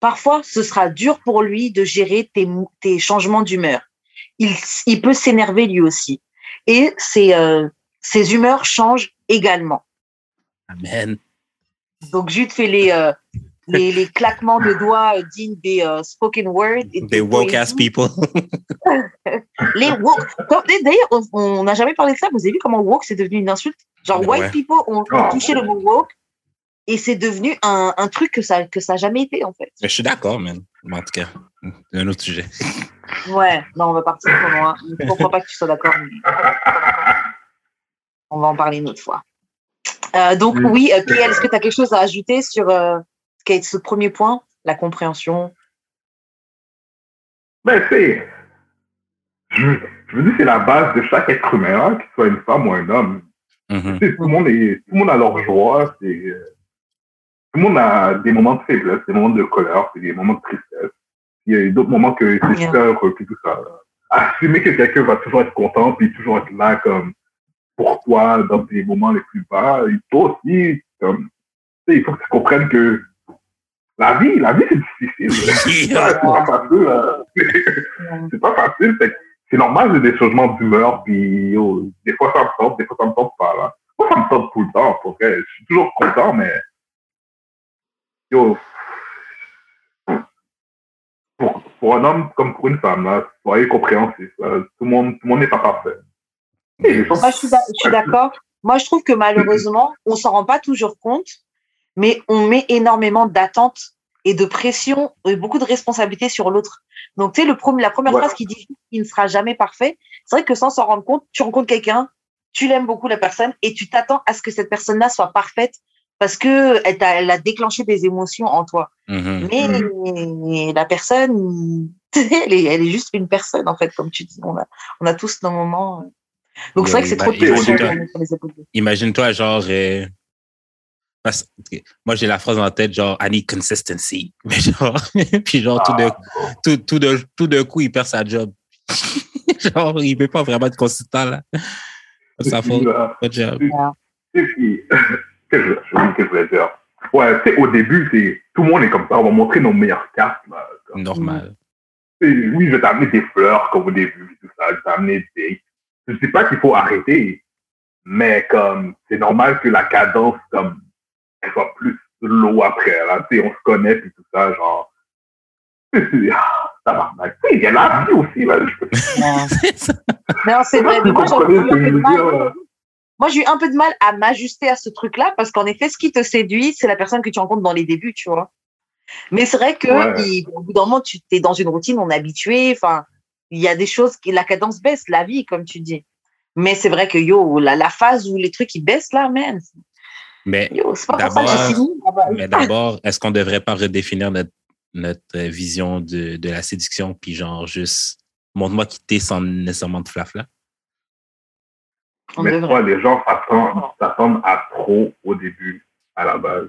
Parfois, ce sera dur pour lui de gérer tes, changements d'humeur. Il, il peut s'énerver lui aussi. Et ses, euh, ses humeurs changent également. Amen. Donc, Jude fait les, euh, les, les claquements de doigts euh, dignes des euh, spoken word. et Des woke ass people. Les woke. D'ailleurs, on- n'a jamais parlé de ça. Vous avez vu comment woke c'est devenu une insulte? Genre, Ouais. white people ont, ont Ah. touché le mot woke et c'est devenu un, un truc que ça que ça n'a jamais été, en fait. Mais je suis d'accord, man. Mais en tout cas, c'est un autre sujet. Ouais, non, on va partir trop loin. Je ne comprends pas que tu sois d'accord, mais on va en parler une autre fois. Euh, donc, Mm. oui, euh, est-ce que tu as quelque chose à ajouter sur euh, ce premier point La compréhension? Ben, c'est. Je, je veux dire, c'est la base de chaque être humain, hein, qu'il soit une femme ou un homme. Tu sais, tout, le monde est, tout le monde a leur joie. c'est, euh, tout le monde a des moments de faiblesse, des moments de colère, des moments de tristesse. Il y a d'autres moments que c'est Yeah. super heureux, puis tout ça. Assumer que quelqu'un va toujours être content, puis toujours être là comme pour toi dans tes moments les plus bas. Et toi aussi, comme, tu sais, il faut que tu comprennes que la vie, la vie, c'est difficile. C'est pas facile. hein. c'est pas facile. C'est normal, j'ai des changements d'humeur, puis yo, des fois ça me tente, des fois ça me tente pas. Là. Moi, ça me tente tout le temps, pour vrai. Je suis toujours content, mais yo, pour, pour un homme comme pour une femme, là, soyez compréhensifs. là. Tout le monde, tout le monde n'est pas parfait. Gens- Moi, je suis d'a- je suis d'accord. Moi, je trouve que malheureusement, on s'en rend pas toujours compte, mais on met énormément d'attentes et de pression et beaucoup de responsabilités sur l'autre. Donc, tu sais, le premier, la première Ouais. phrase qui dit qu'il ne sera jamais parfait, c'est vrai que sans s'en rendre compte, tu rencontres quelqu'un, tu l'aimes beaucoup la personne et tu t'attends à ce que cette personne-là soit parfaite parce que elle, a déclenché des émotions en toi. Mhm. Mais la personne, elle est, elle est juste une personne, en fait, comme tu dis. On a, on a tous nos moments. euh. Donc, c'est vrai que c'est trop de. Imagine-toi, genre, euh, parce moi, j'ai la phrase en tête, genre, I need consistency. Mais genre, puis genre, tout, de, Ah, tout, tout, de, tout d'un coup, il perd sa job. Genre, il veut pas vraiment être consistant, là. Ça fait pas de job. Et puis, qu'est-ce que je voulais dire? Ouais, tu sais, au début, c'est tout le monde est comme ça. On va montrer nos meilleures cartes. Là, comme- Normal. Oui, je vais t'amener des fleurs comme au début, tout ça. Je vais t'amener des. Je dis pas qu'il faut arrêter, mais comme c'est normal que la cadence, comme, elle soit plus low après. Là. Tu sais, on se connaît puis tout ça, genre. Ah. Tu sais, Il y a la vie aussi, là. Je peux C'est ça. Non, c'est vrai. Moi, j'ai Moi, j'ai eu un peu de mal à m'ajuster à ce truc-là parce qu'en effet, ce qui te séduit, c'est la personne que tu rencontres dans les débuts, tu vois. Mais c'est vrai que Ouais. il- au bout d'un moment, tu es dans une routine, on est habitué. Enfin, il y a des choses qui la cadence baisse, la vie, comme tu dis. Mais c'est vrai que yo, la, la phase où les trucs ils baissent là, man. Mais, D'abord- est-ce qu'on devrait pas redéfinir notre, notre euh, vision de, de la séduction, puis genre juste montre-moi qui t'es sans nécessairement de flafla? On Mais toi, les gens s'attendent s'attendent à trop au début, à la base.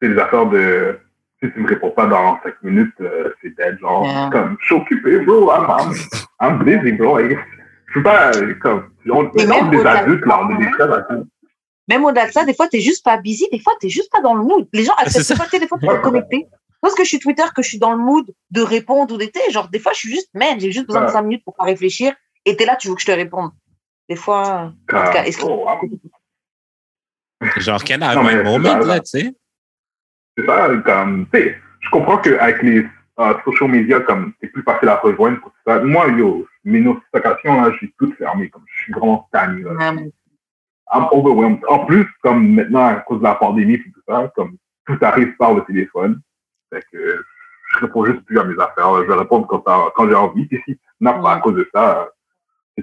C'est les affaires de si tu me réponds pas dans 5 minutes, euh, c'est dead, genre, Yeah. comme, je suis occupé, bro, I'm, I'm, I'm busy, bro. Je suis pas, comme, on, des au-delà de adultes, là, on est ça, des très adultes. Même au-delà de ça, des fois, t'es juste pas busy, des fois, t'es juste pas dans le mood. Les gens c'est acceptent pas, des fois, tu Ouais. es connecté. Parce que je suis Twitter, que je suis dans le mood de répondre ou d'été. Genre, des fois, je suis juste, man, j'ai juste besoin de Ouais. 5 minutes pour pas réfléchir. Et t'es là, tu veux que je te réponde. Des fois, Comme, tout cas, est-ce que- oh, Genre, Non, my mais moment, là, tu sais? c'est ça, comme, tu sais, je comprends qu'avec les euh, social media, comme, c'est plus facile à rejoindre pour tout ça. Moi, yo, mes notifications, là, je suis toutes fermées, comme, je suis vraiment tanné, là. Ouais. I'm overwhelmed. En plus, comme maintenant, à cause de la pandémie et tout ça, comme tout arrive par le téléphone. Fait que je réponds juste plus à mes affaires. Je vais répondre quand, quand j'ai envie. Et si tu n'as pas à cause de ça,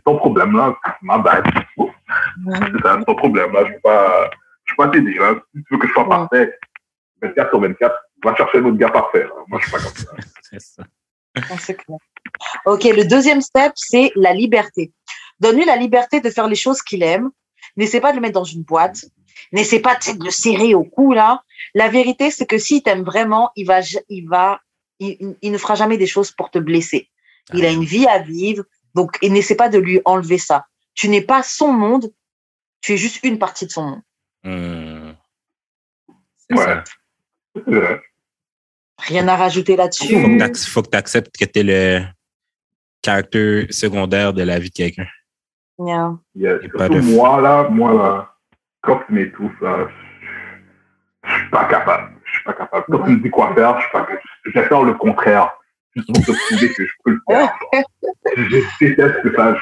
ton problème là. Ma bad. C'est ça, c'est ton problème là. Je ne vais pas, je vais pas t'aider là. Si tu veux que je sois Ouais. parfait, 24 sur 24, va chercher un autre gars parfait. là. Moi, je suis pas comme ça. C'est ça. Ouais, c'est clair. Ok, le deuxième step, c'est la liberté. Donne-lui la liberté de faire les choses qu'il aime. N'essaie pas de le mettre dans une boîte. N'essaie pas de le serrer au cou, là. La vérité, c'est que s'il t'aime vraiment, il va, il va, il, il- il ne fera jamais des choses pour te blesser. Il a une vie à vivre. Donc, et n'essaie pas de lui enlever ça. Tu n'es pas son monde. Tu es juste une partie de son monde. C'est Ouais. vrai. Rien à rajouter là-dessus. t'ac- faut que tu acceptes que tu es le caractère secondaire de la vie de quelqu'un. Yeah. Yeah, de- moi, là, moi, là, quand tu m'étouffes, là, je suis pas capable. Je suis pas capable. Quand tu me dis quoi faire, je suis pas Je vais faire le contraire. Juste pour te prouver que je peux le faire. Je déteste ça.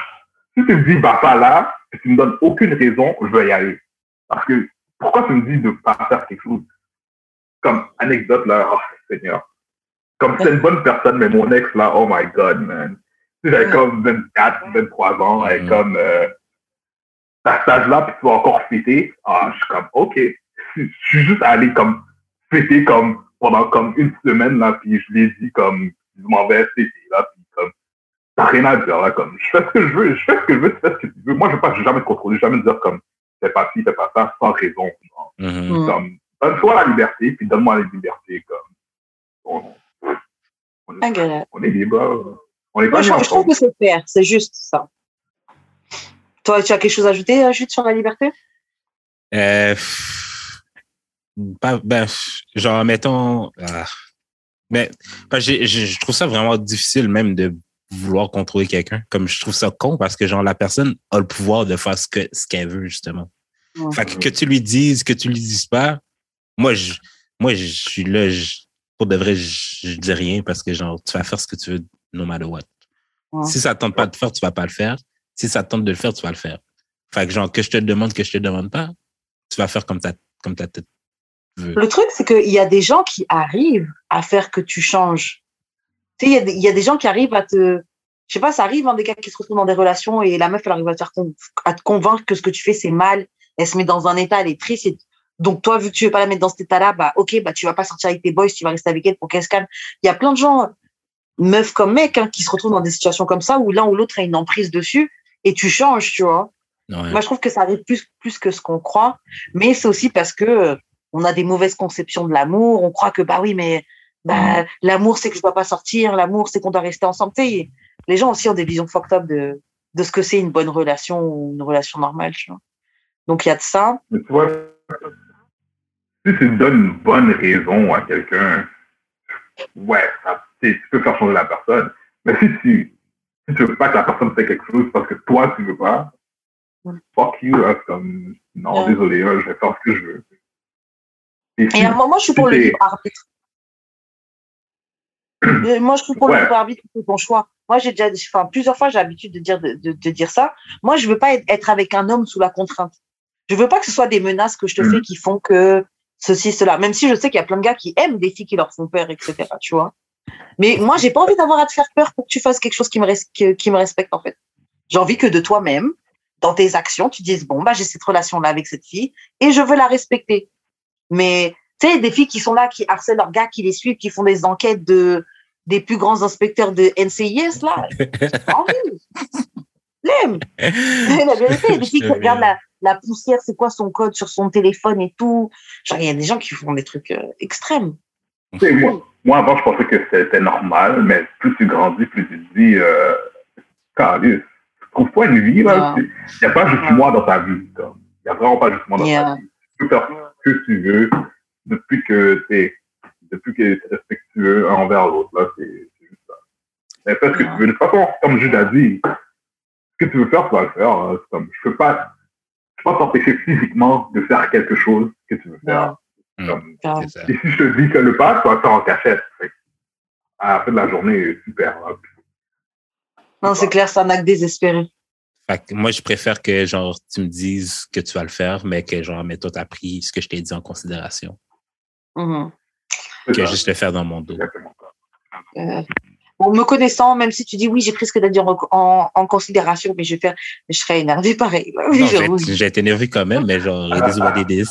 Si tu me dis, va pas là, et tu me donnes aucune raison, je vais y aller. Parce que, pourquoi tu me dis de pas faire quelque chose? Comme anecdote, là, oh, Seigneur. Comme c'est une bonne personne, mais mon ex, là, oh my God, man. J'avais comme 24, 23 ans, et Mhm. comme, euh, à cet âge-là, puis tu vas encore fêter? Ah, je suis comme, OK. Je je suis juste allé comme fêter comme pendant comme une semaine, là, puis je l'ai dit comme, je m'en vais là, puis comme, t'as rien à dire, là, comme, je fais ce que je veux, je fais ce que je veux, tu fais ce que tu veux. Moi, je veux pas, je vais jamais te contrôler, jamais te dire comme, fais pas ci, fais pas ça, sans raison. genre. Mhm. Mm. Comme, donne-toi la liberté, puis donne-moi la liberté, comme, on, est libre. On est Moi, je, je trouve que c'est fair. C'est juste ça. Toi, tu as quelque chose à ajouter, euh, Jude, sur la liberté? Euh, pas, ben, genre, mettons. ah, mais j'ai- je trouve ça vraiment difficile même de vouloir contrôler quelqu'un. Comme je trouve ça con parce que genre la personne a le pouvoir de faire ce que ce qu'elle veut justement. Ouais. Fait que, que tu lui dises, que tu lui dises pas, moi je moi je suis là, je- pour de vrai, je, je dis rien parce que genre tu vas faire ce que tu veux no matter what. Ouais. Si ça te tente pas de faire, tu vas pas le faire. Si ça te tente de le faire, tu vas le faire. Fait que genre que je te demande que je te demande pas, tu vas faire comme ta comme ta tête Le truc, c'est qu'il y a des gens qui arrivent à faire que tu changes. Tu sais, il y a des- il y, a des gens qui arrivent à te. Je sais pas, ça arrive, hein, des gars qui se retrouvent dans des relations et la meuf, elle arrive à te, faire con- à te convaincre que ce que tu fais, c'est mal. Elle se met dans un état, elle est triste. et- Donc, toi, vu que tu veux pas la mettre dans cet état-là, bah, ok, bah, tu vas pas sortir avec tes boys, tu vas rester avec elle pour qu'elle se calme. Il y a plein de gens, meufs comme mecs, hein, qui se retrouvent dans des situations comme ça où l'un ou l'autre a une emprise dessus et tu changes, tu vois. Ouais. Moi, je trouve que ça arrive plus, plus que ce qu'on croit, mais c'est aussi parce que euh, on a des mauvaises conceptions de l'amour. On croit que, bah oui, mais bah, l'amour, c'est que je dois pas sortir, l'amour, c'est qu'on doit rester ensemble. Tu sais, les gens aussi ont des visions fucked up de, de ce que c'est une bonne relation ou une relation normale, tu vois. Donc, il y a de ça. Mais tu vois, si tu donnes une bonne raison à quelqu'un, ouais, ça, tu peux faire changer la personne. Mais si tu, si tu veux pas que la personne fasse quelque chose parce que toi, tu veux pas, fuck you, là, comme, non, désolé, je vais faire ce que je veux. Et, à un moment, je suis pour le libre arbitre. Moi, je suis pour le libre arbitre, c'est ton choix. Moi, j'ai déjà, enfin, plusieurs fois, j'ai l'habitude de dire, de, de, dire ça. Moi, je veux pas être avec un homme sous la contrainte. Je veux pas que ce soit des menaces que je te fais mm. qui font que ceci, cela. Même si je sais qu'il y a plein de gars qui aiment des filles qui leur font peur, etc. Tu vois. Mais moi, j'ai pas envie d'avoir à te faire peur pour que tu fasses quelque chose qui me, qui me respecte, en fait. J'ai envie que de toi-même, dans tes actions, tu dises, bon, bah, j'ai cette relation-là avec cette fille et je veux la respecter. Mais, tu sais, des filles qui sont là, qui harcèlent leurs gars, qui les suivent, qui font des enquêtes de, des plus grands inspecteurs de NCIS, là. L'aime. la vérité, des filles qui regardent la, la poussière, c'est quoi son code sur son téléphone et tout. Genre, il y a des gens qui font des trucs euh, extrêmes. Moi, moi, avant, je pensais que c'était normal, mais plus tu grandis, plus tu te dis, euh, tu trouves pas une vie, là? Il n'y a pas juste moi dans ta vie. Il n'y a vraiment pas juste moi dans ta vie. Que tu veux depuis que tu es, depuis que es respectueux envers l'autre, là. C'est juste ça. Mais fais ce que tu veux. De toute façon, comme Jude a dit, ce que tu veux faire, tu vas le faire. Hein. Comme, je peux pas, je peux pas t'empêcher physiquement de faire quelque chose que tu veux faire. Comme, et si je te dis que le pas, tu vas le faire en cachette. À la fin de la journée, super. Non, c'est clair, c'est un acte désespéré. Moi, je préfère que genre tu me dises que tu vas le faire, mais que genre, mais toi, tu as pris ce que je t'ai dit en considération. Mm-hmm. Que juste le faire dans mon dos. Euh, me connaissant, même si tu dis oui, j'ai pris ce que tu as dit en, considération, mais je vais faire, je serais énervé pareil. j'ai été énervé quand même, mais genre, des des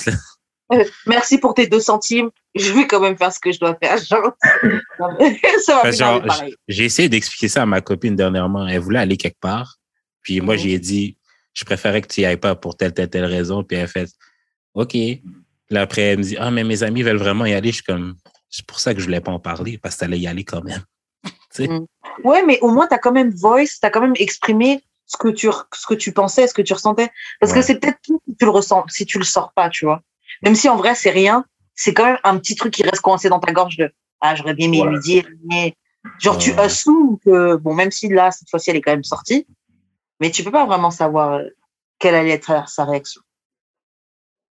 euh, Merci pour tes deux centimes. Je vais quand même faire ce que je dois faire. Genre, j'ai essayé d'expliquer ça à ma copine dernièrement. Elle voulait aller quelque part. Puis moi, mhm. j'ai dit, je préférais que tu n'y ailles pas pour telle, telle, telle raison. Puis elle fait, OK. Là, après, elle me dit, ah, mais mes amis veulent vraiment y aller. Je suis comme, c'est pour ça que je voulais pas en parler, parce que tu allais y aller quand même. Mm. Ouais, mais au moins, tu as quand même voice, tu as quand même exprimé ce que tu, ce que tu pensais, ce que tu ressentais. Parce que c'est peut-être tout si tu le ressens, si tu le sors pas, tu vois. Même si en vrai, c'est rien, c'est quand même un petit truc qui reste coincé dans ta gorge de Ah, j'aurais bien aimé lui dire, mais genre, tu assumes que, bon, même si là, cette fois-ci, elle est quand même sortie, mais tu peux pas vraiment savoir euh, quelle allait être sa réaction.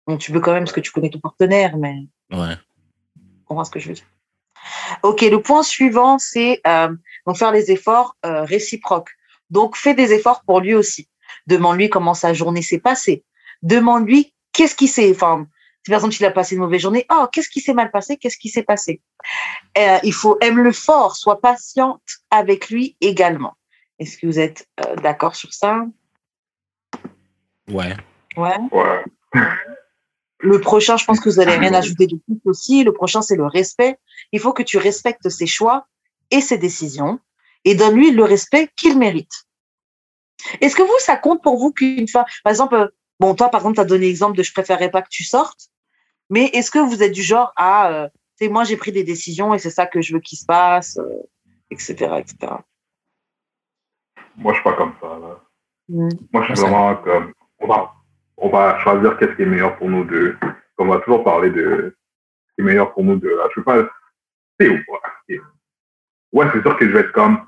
Donc, tu peux quand même, parce que tu connais ton partenaire, mais. Ouais. Tu comprends ce que je veux dire. Ok, le point suivant, c'est euh, donc faire les efforts euh, réciproques. Donc, fais des efforts pour lui aussi. Demande-lui comment sa journée s'est passée. Demande-lui qu'est-ce qui s'est, enfin, si par exemple il a passé une mauvaise journée, oh, qu'est-ce qui s'est mal passé, qu'est-ce qui s'est passé? Euh, il faut aime le fort, sois patiente avec lui également. Est-ce que vous êtes d'accord sur ça? Ouais. Ouais. Ouais. Le prochain, je pense que vous allez rien ajouter de plus aussi. Le prochain, c'est le respect. Il faut que tu respectes ses choix et ses décisions et donne-lui le respect qu'il mérite. Est-ce que vous, ça compte pour vous qu'une fois, par exemple, bon, toi, par exemple, tu as donné l'exemple de je préférerais pas que tu sortes, mais est-ce que vous êtes du genre à, euh, tu sais, moi, j'ai pris des décisions et c'est ça que je veux qu'il se passe, etc., euh, etc. Moi, je suis pas comme ça. Là. Moi, je suis vraiment comme, on va, on va choisir qu'est-ce qui est meilleur pour nous deux. On va toujours parler de ce qui est meilleur pour nous deux. Là. Je ne pas, Ouais, c'est sûr que je vais être comme,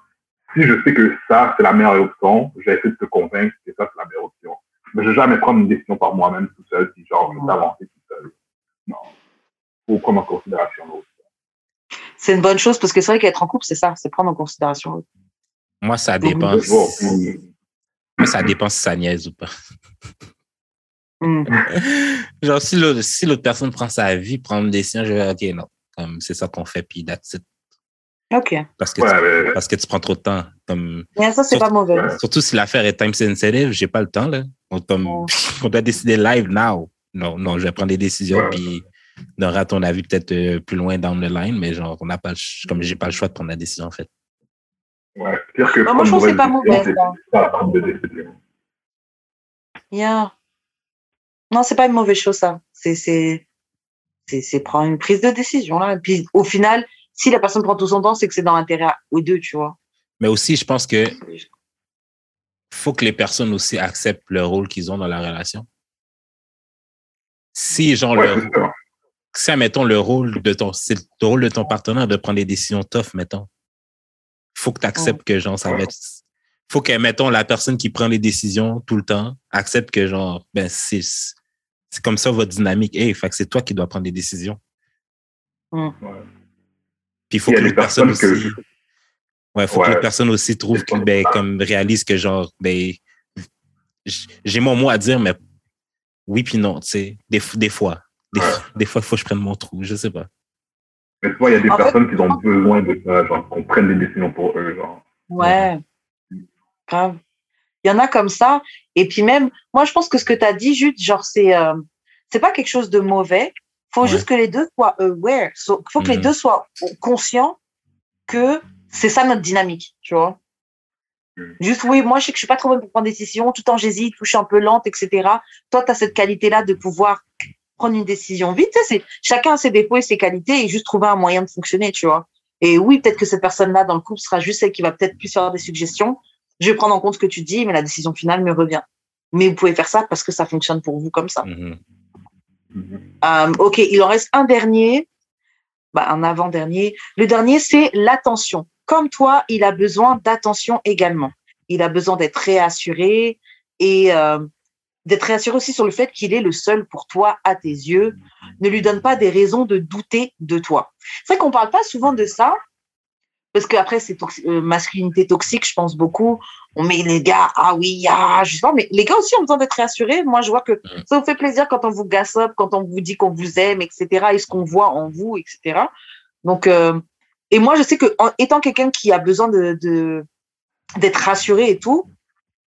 si je sais que ça, c'est la meilleure option, je vais essayer de te convaincre que ça, c'est la meilleure option. Mais je ne vais jamais prendre une décision par moi-même tout seul, si genre, je vais avancer tout seul. Non. Il faut prendre en considération l'autre. C'est une bonne chose parce que c'est vrai qu'être en couple, c'est ça, c'est prendre en considération l'autre. Moi, ça dépend. Moi, ça dépend si ça niaise ou pas. Hmm. Genre, si l'autre, si l'autre personne prend sa vie, prend une décision, je vais dire, OK, non. Comme, c'est ça qu'on fait, puis that's it. OK. Parce que, tu, parce que tu prends trop de temps. Comme, ça, c'est pas mauvais. Surtout si l'affaire est time sensitive, j'ai pas le temps, là. On, comme, on doit décider live now. Non, non, je vais prendre des décisions, puis on aura ton avis peut-être euh, plus loin down the line, mais genre, on n'a pas, comme j'ai pas le choix de prendre la décision, en fait. Ouais, pire que non, moi, je trouve que c'est pas mauvais. Yeah. Non, c'est pas une mauvaise chose, ça. C'est, prendre une prise de décision, là. Et puis, au final, si la personne prend tout son temps, c'est que c'est dans l'intérêt aux deux, tu vois. Mais aussi, je pense que faut que les personnes aussi acceptent le rôle qu'ils ont dans la relation. Si, genre, Ouais, le, si, admettons, le rôle de ton, c'est le rôle de ton partenaire de prendre des décisions tough, mettons. Faut que tu acceptes que, genre, ça va être, faut que, mettons, la personne qui prend les décisions tout le temps accepte que, genre, ben, c'est, c'est comme ça votre dynamique. Hey, fait que c'est toi qui dois prendre des décisions. Ouais. Puis il faut Il que des l'autre personne personnes aussi. que- Ouais, faut que Ouais. l'autre personne aussi trouve que, ben, comme réalise que genre, ben, j'ai mon mot à dire, mais oui puis non, tu sais, des, fois. Des, Ouais. des fois, il faut que je prenne mon trou, je sais pas. Mais tu vois, il y a des En fait- personnes qui ont besoin de ça, genre, qu'on prenne des décisions pour eux, genre. Ouais, grave. Il y en a comme ça. Et puis même, moi, je pense que ce que tu as dit, Jude, genre, c'est euh, c'est pas quelque chose de mauvais. faut Ouais. juste que les deux soient aware. Faut que les Mhm. deux soient conscients que c'est ça notre dynamique, tu vois. Mhm. Juste, oui, moi, je sais que je suis pas trop bonne pour prendre des décisions. Tout le temps, j'hésite, je suis un peu lente, etc. Toi, tu as cette qualité-là de pouvoir prendre une décision vite. C'est- chacun a ses défauts et ses qualités et juste trouver un moyen de fonctionner, tu vois. Et oui, peut-être que cette personne-là dans le couple sera juste celle qui va peut-être plus faire des suggestions. Je vais prendre en compte ce que tu dis, mais la décision finale me revient. Mais vous pouvez faire ça parce que ça fonctionne pour vous comme ça. Mhm. Mhm. Euh, ok, il en reste un dernier, bah, un avant-dernier. Le dernier, c'est l'attention. Comme toi, il a besoin d'attention également. Il a besoin d'être réassuré et euh, d'être réassuré aussi sur le fait qu'il est le seul pour toi à tes yeux. Ne lui donne pas des raisons de douter de toi. C'est vrai qu'on parle pas souvent de ça parce qu'après, c'est toxi- euh, masculinité toxique, je pense beaucoup. On met les gars, ah oui, ah, je sais pas, mais les gars aussi ont besoin d'être rassurés. Moi, je vois que ça vous fait plaisir quand on vous gossip, quand on vous dit qu'on vous aime, etc., et ce qu'on voit en vous, etc. Donc, euh, et moi, je sais que en étant quelqu'un qui a besoin de d'être rassuré et tout,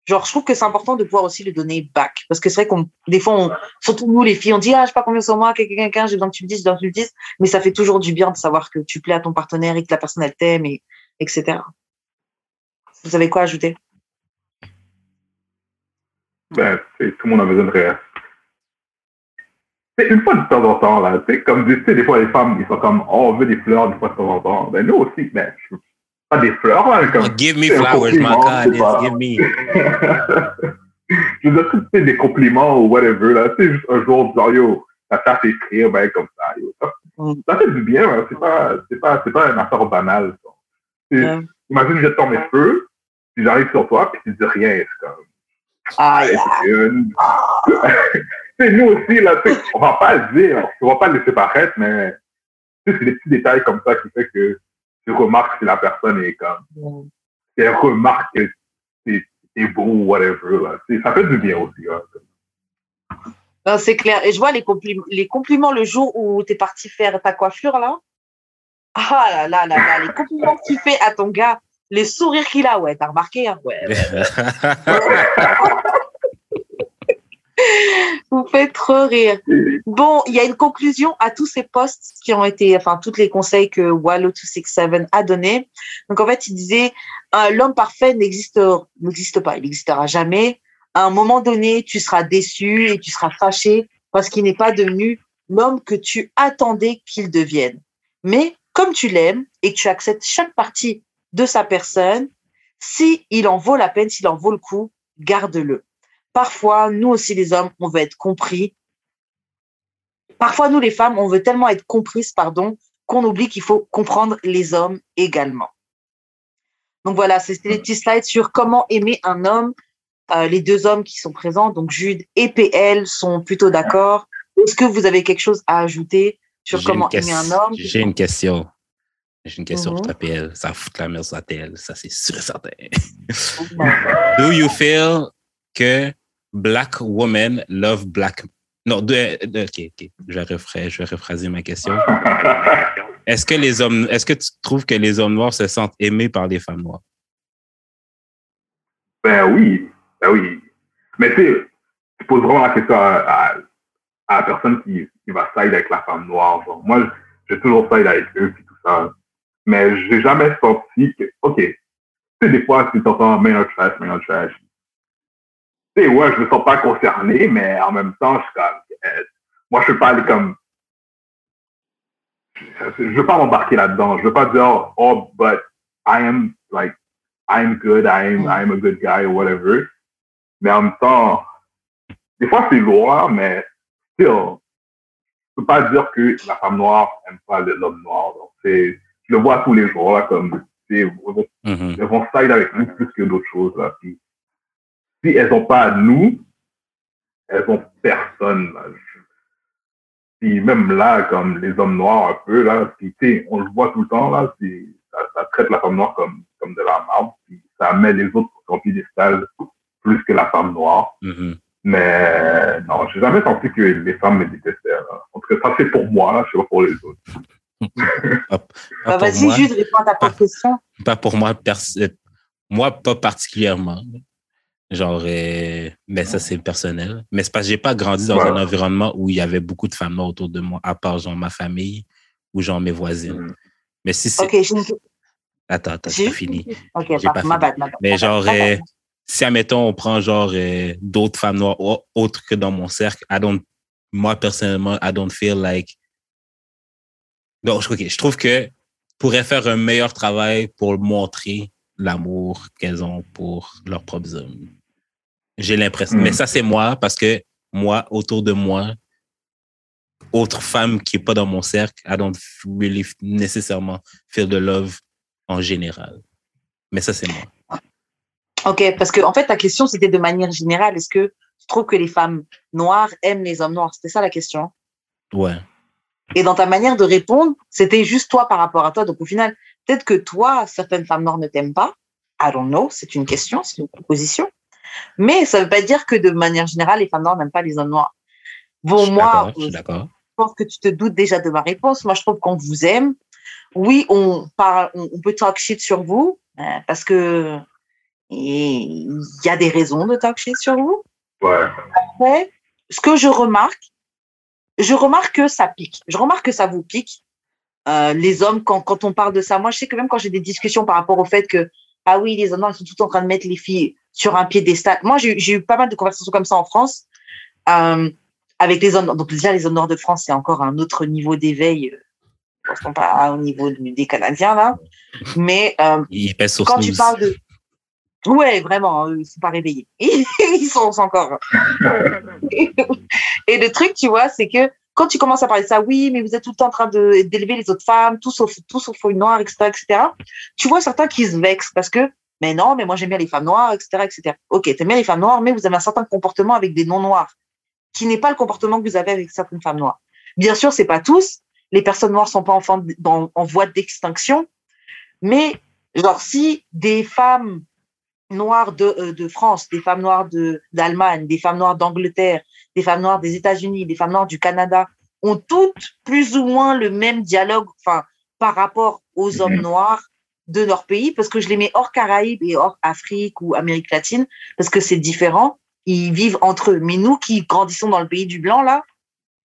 genre, je trouve que c'est important de pouvoir aussi le donner back. Parce que c'est vrai qu'on, des fois, on, surtout nous, les filles, on dit, ah, je sais pas combien sur moi, quelqu'un, quelqu'un, j'ai besoin que tu me dises, j'ai besoin que tu me dises. Mais ça fait toujours du bien de savoir que tu plais à ton partenaire et que la personne, elle t'aime, et, etc. Vous avez quoi ajouter? Ben, tout le monde a besoin de réagir. C'est une fois de temps en temps, là, tu sais, comme tu sais, des fois les femmes, ils sont comme, oh, on veut des fleurs une fois de temps en temps. Ben, nous aussi, ben, je pas des fleurs, là, comme. Oh, give me c'est un flowers, my God, c'est pas- give me. je veux dire, des compliments ou whatever, là, tu sais, juste un jour, genre, yo, ta tâche écrire, ben, comme ça, yo. Ça, Mm. ça fait du bien, hein, c'est pas, c'est pas, c'est pas une affaire banale, ça. Tu sais, Ouais. Imagine, je tombe mes cheveux, puis j'arrive sur toi, puis tu dis rien, c'est comme, Ah, c'est une- Tu sais, nous aussi, là, tu sais, on va pas le dire, on va pas le laisser paraître, mais tu sais, c'est des petits détails comme ça qui fait que tu remarques si la personne est comme, Mm. si elle remarque que c'est c'est beau ou whatever, là. Ça fait du bien aussi, hein. C'est clair. Et je vois les, complim- les compliments le jour où tu es parti faire ta coiffure, là. Ah là là là là, les compliments que tu fais à ton gars, les sourires qu'il a, ouais, t'as remarqué, hein, ouais. Vous faites trop rire. Bon, il y a une conclusion à tous ces posts qui ont été, enfin, tous les conseils que Wallo267 a donnés. Donc, en fait, il disait, euh, l'homme parfait n'existe, n'existe pas, il n'existera jamais. À un moment donné, tu seras déçu et tu seras fâché parce qu'il n'est pas devenu l'homme que tu attendais qu'il devienne. Mais comme tu l'aimes et que tu acceptes chaque partie de sa personne, si en vaut la peine, s'il en vaut le coup, garde-le. Parfois, nous aussi les hommes, on veut être compris. Parfois, nous les femmes, on veut tellement être comprises, pardon, qu'on oublie qu'il faut comprendre les hommes également. Donc voilà, c'était les petits slides sur comment aimer un homme. Euh, les deux hommes qui sont présents, donc Jude et PL, sont plutôt d'accord. Est-ce que vous avez quelque chose à ajouter sur comment aimer un homme? J'ai une question. J'ai une question pour ta PL. Ça fout la merde sur la TL, ça c'est sûr et certain. Do you feel que black women love black non, ok, ok. Je vais, rephra- je vais rephraser ma question. Est-ce que les hommes, est-ce que tu trouves que les hommes noirs se sentent aimés par les femmes noires? Ben oui, ben oui. Mais tu sais, tu poses vraiment la question à, la personne qui, qui va side avec la femme noire. Moi, j'ai toujours side avec eux et tout ça. Mais j'ai jamais senti que, OK, tu sais, des fois, tu t'entends main on trash, main on trash. Tu sais, ouais, je me sens pas concerné, mais en même temps, je suis comme, euh, moi, je peux pas aller comme, je veux pas m'embarquer là-dedans. Je veux pas dire, oh, but I am, like, I'm good, I'm, mm. I'm a good guy or whatever. Mais en même temps, des fois c'est loin, mais still, je peux pas dire que la femme noire aime pas l'homme noir. Donc, c'est, je le vois tous les jours, là, comme, c'est, mm-hmm. elles vont side avec nous plus que d'autres choses, là. Puis, si elles ont pas nous, elles ont personne, là. Puis même là, comme les hommes noirs un peu, là, puis, on le voit tout le temps, là, ça, ça, traite la femme noire comme, comme de la marbre, puis ça met les autres sur son piédestal plus que la femme noire. Mm-hmm. Mais non, j'ai jamais senti que les femmes me détestaient. En tout cas, ça c'est pour moi, là, je sais pas pour les autres. bah, Vas-y, juste réponds à ta question. Pas pour moi, moi pas particulièrement. Genre, euh, mais ça c'est personnel. Mais c'est parce que j'ai pas grandi dans un environnement où il y avait beaucoup de femmes autour de moi, à part genre ma famille ou genre mes voisines. Mm. Mais si c'est. Attends, attends, j'ai fini. Ok, pas, ma bad, ma bad. Mais genre, euh, si, admettons, on prend genre euh, d'autres femmes noires autres que dans mon cercle, I don't, moi, personnellement, I don't feel like. Donc, ok, je trouve que pourrait faire un meilleur travail pour montrer l'amour qu'elles ont pour leurs propres hommes. J'ai l'impression. Mais hmm. ça, c'est moi, parce que moi, autour de moi, autre femme qui est pas dans mon cercle, I don't really nécessairement feel the love en général. Mais ça, c'est moi. Ok, parce que en fait, ta question, c'était de manière générale. Est-ce que tu trouves que les femmes noires aiment les hommes noirs? C'était ça la question Ouais. Et dans ta manière de répondre, c'était juste toi par rapport à toi. Donc au final, peut-être que toi, certaines femmes noires ne t'aiment pas. I don't know, c'est une question, c'est une proposition. Mais ça ne veut pas dire que de manière générale, les femmes noires n'aiment pas les hommes noirs. Bon, moi, je, je pense que tu te doutes déjà de ma réponse. Moi, je trouve qu'on vous aime. Oui, on, parle, on, peut talk shit sur vous, euh, parce que il y a des raisons de talk sur vous. Ouais. Après, ce que je remarque, je remarque que ça pique. Je remarque que ça vous pique. Euh, les hommes, quand, quand on parle de ça, moi, je sais que même quand j'ai des discussions par rapport au fait que, ah oui, les hommes, ils sont tout en train de mettre les filles sur un piédestal. Moi, j'ai eu pas mal de conversations comme ça en France, euh, avec les hommes. Donc, déjà, les hommes nord de France, c'est encore un autre niveau d'éveil. Euh, je pas au niveau des Canadiens, là. Mais, euh, quand tu parles de, Ouais, vraiment, ils sont pas réveillés. ils sont encore. et le truc, tu vois, c'est que quand tu commences à parler de ça, oui, mais vous êtes tout le temps en train d'élever les autres femmes, tout sauf, tout sauf une noire, etc., etc. Tu vois certains qui se vexent parce que, mais non, mais moi j'aime bien les femmes noires, etc., etc. Ok, t'aimes bien les femmes noires, mais vous avez un certain comportement avec des non-noirs, qui n'est pas le comportement que vous avez avec certaines femmes noires. Bien sûr, c'est pas tous. Les personnes noires sont pas en, en voie d'extinction, mais genre si des femmes noires de, euh, de France, des femmes noires d'Allemagne, des femmes noires d'Angleterre, des femmes noires des États-Unis, des femmes noires du Canada, ont toutes plus ou moins le même dialogue enfin, par rapport aux hommes noirs de leur pays, parce que je les mets hors Caraïbes et hors Afrique ou Amérique latine, parce que c'est différent. Ils vivent entre eux. Mais nous qui grandissons dans le pays du blanc, là,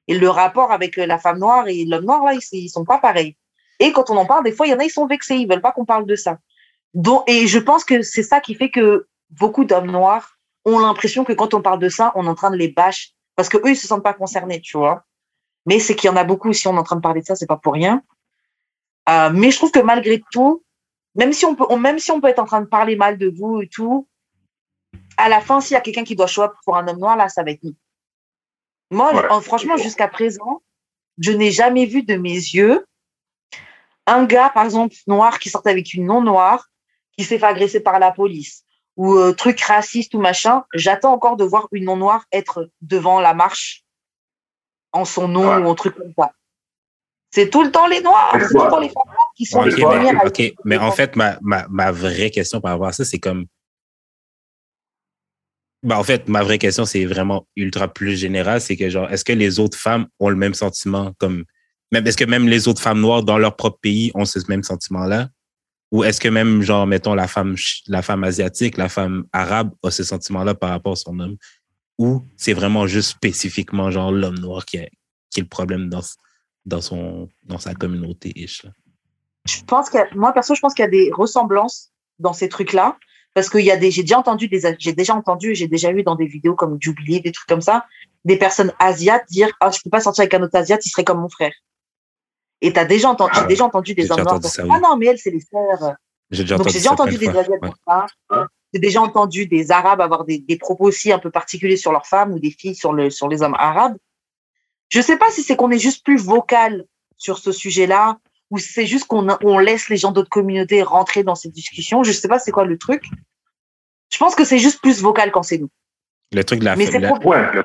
et le rapport avec la femme noire et l'homme noir, là, ils, ils sont pas pareils. Et quand on en parle, des fois, il y en a, ils sont vexés, ils veulent pas qu'on parle de ça et je pense que c'est ça qui fait que beaucoup d'hommes noirs ont l'impression que quand on parle de ça, on est en train de les bâcher parce que eux ils se sentent pas concernés, tu vois. Mais c'est qu'il y en a beaucoup. Si on est en train de parler de ça, c'est pas pour rien. Euh, mais je trouve que malgré tout, même si on peut, même si on peut être en train de parler mal de vous et tout, à la fin, s'il y a quelqu'un qui doit choisir pour un homme noir, là, ça va être nous. Moi, franchement, jusqu'à présent, je n'ai jamais vu de mes yeux un gars, par exemple, noir qui sortait avec une non noire qui s'est fait agresser par la police ou euh, truc raciste ou machin, j'attends encore de voir une non noire être devant la marche en son nom ou un truc comme ça. C'est tout le temps les noirs, c'est tout le temps les femmes qui sont les premières. Ok, mais en fait, ma, ma, ma vraie question par rapport à ça, c'est comme. Bah, en fait, ma vraie question, c'est vraiment ultra plus général. C'est que, genre, est-ce que les autres femmes ont le même sentiment comme. Est-ce que même les autres femmes noires dans leur propre pays ont ce même sentiment-là? Ou est-ce que même, genre, mettons, la femme, la femme asiatique, la femme arabe a ce sentiment-là par rapport à son homme? Ou c'est vraiment juste spécifiquement, genre, l'homme noir qui, est qui est le problème dans, dans, son, dans sa communauté Je pense que, moi, perso, je pense qu'il y a des ressemblances dans ces trucs-là. Parce que y a des, j'ai déjà entendu des, j'ai déjà entendu, j'ai déjà vu dans des vidéos comme Jubilee, des trucs comme ça, des personnes asiates dire, ah, je peux pas sortir avec un autre asiate, il serait comme mon frère. Et t'as déjà entendu, j'ai ah, déjà entendu des hommes noirs dire, ah non, mais elle, c'est les sœurs. J'ai déjà Donc, entendu, j'ai déjà entendu des Asiates ça. J'ai déjà entendu des Arabes avoir des, des propos aussi un peu particuliers sur leurs femmes ou des filles sur, le, sur les hommes arabes. Je sais pas si c'est qu'on est juste plus vocal sur ce sujet-là ou c'est juste qu'on on laisse les gens d'autres communautés rentrer dans ces discussions? Je sais pas c'est quoi le truc? Je pense que c'est juste plus vocal quand c'est nous. Ouais. Le truc de la, Mais Ouais.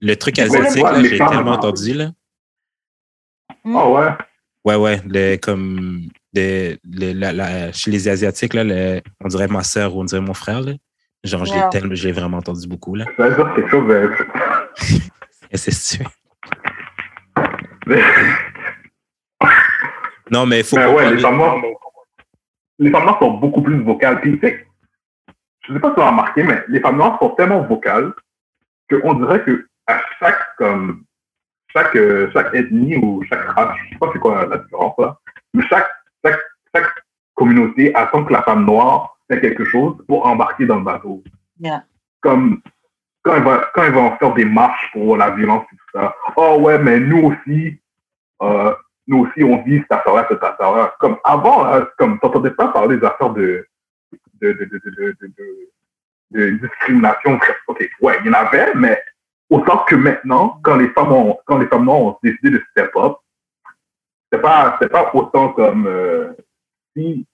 le truc asiatique, les j'ai tellement entendu, là. Ah ouais? Ouais, ouais, le, comme de, le- la- la- chez les Asiatiques, là, le- on dirait ma sœur ou on dirait mon frère. Là. Genre, je l'ai Yeah. tellement, je l'ai vraiment entendu beaucoup. Là. Ça veut dire quelque chose. euh, Et c'est sûr? Non, mais il faut Mais ouais, les femmes noires, les femmes noires sont beaucoup plus vocales. Puis, tu sais, je sais pas si tu as remarqué, mais les femmes noires sont tellement vocales qu'on dirait que à chaque, comme, chaque, euh, chaque ethnie ou chaque race, je sais pas c'est quoi la différence là, mais chaque, chaque, chaque communauté attend que la femme noire fait quelque chose pour embarquer dans le bateau. Yeah. Comme, quand elle va, quand elle va en faire des marches pour la violence et tout ça. Oh ouais, mais nous aussi, euh, nous aussi, on vit cette affaire-là, cette affaire-là. Comme avant, là, comme t'entendais pas parler des affaires de, de, de, de, de, discrimination. Ok, ouais, il y en avait, mais autant que maintenant, quand les femmes ont, quand les femmes ont décidé de step up, c'est pas, c'est pas autant comme, euh, si,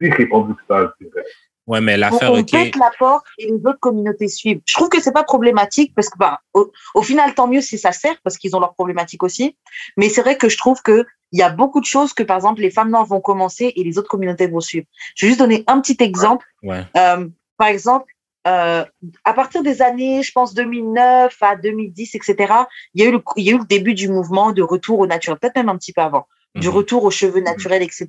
si répandu que ça, je dirais. Ouais, mais on, l'affaire, on OK. pète la porte et les autres communautés suivent. Je trouve que c'est pas problématique parce que bah, au, au final tant mieux si ça sert parce qu'ils ont leurs problématiques aussi. Mais c'est vrai que je trouve que il y a beaucoup de choses que par exemple les femmes noires vont commencer et les autres communautés vont suivre. Je vais juste donner un petit exemple. Ouais. Euh, par exemple, euh, à partir des années, je pense 2009 à 2010, etc. Il y a eu le, il y a eu le début du mouvement de retour au naturel, peut-être même un petit peu avant, du Mhm. retour aux cheveux naturels, etc.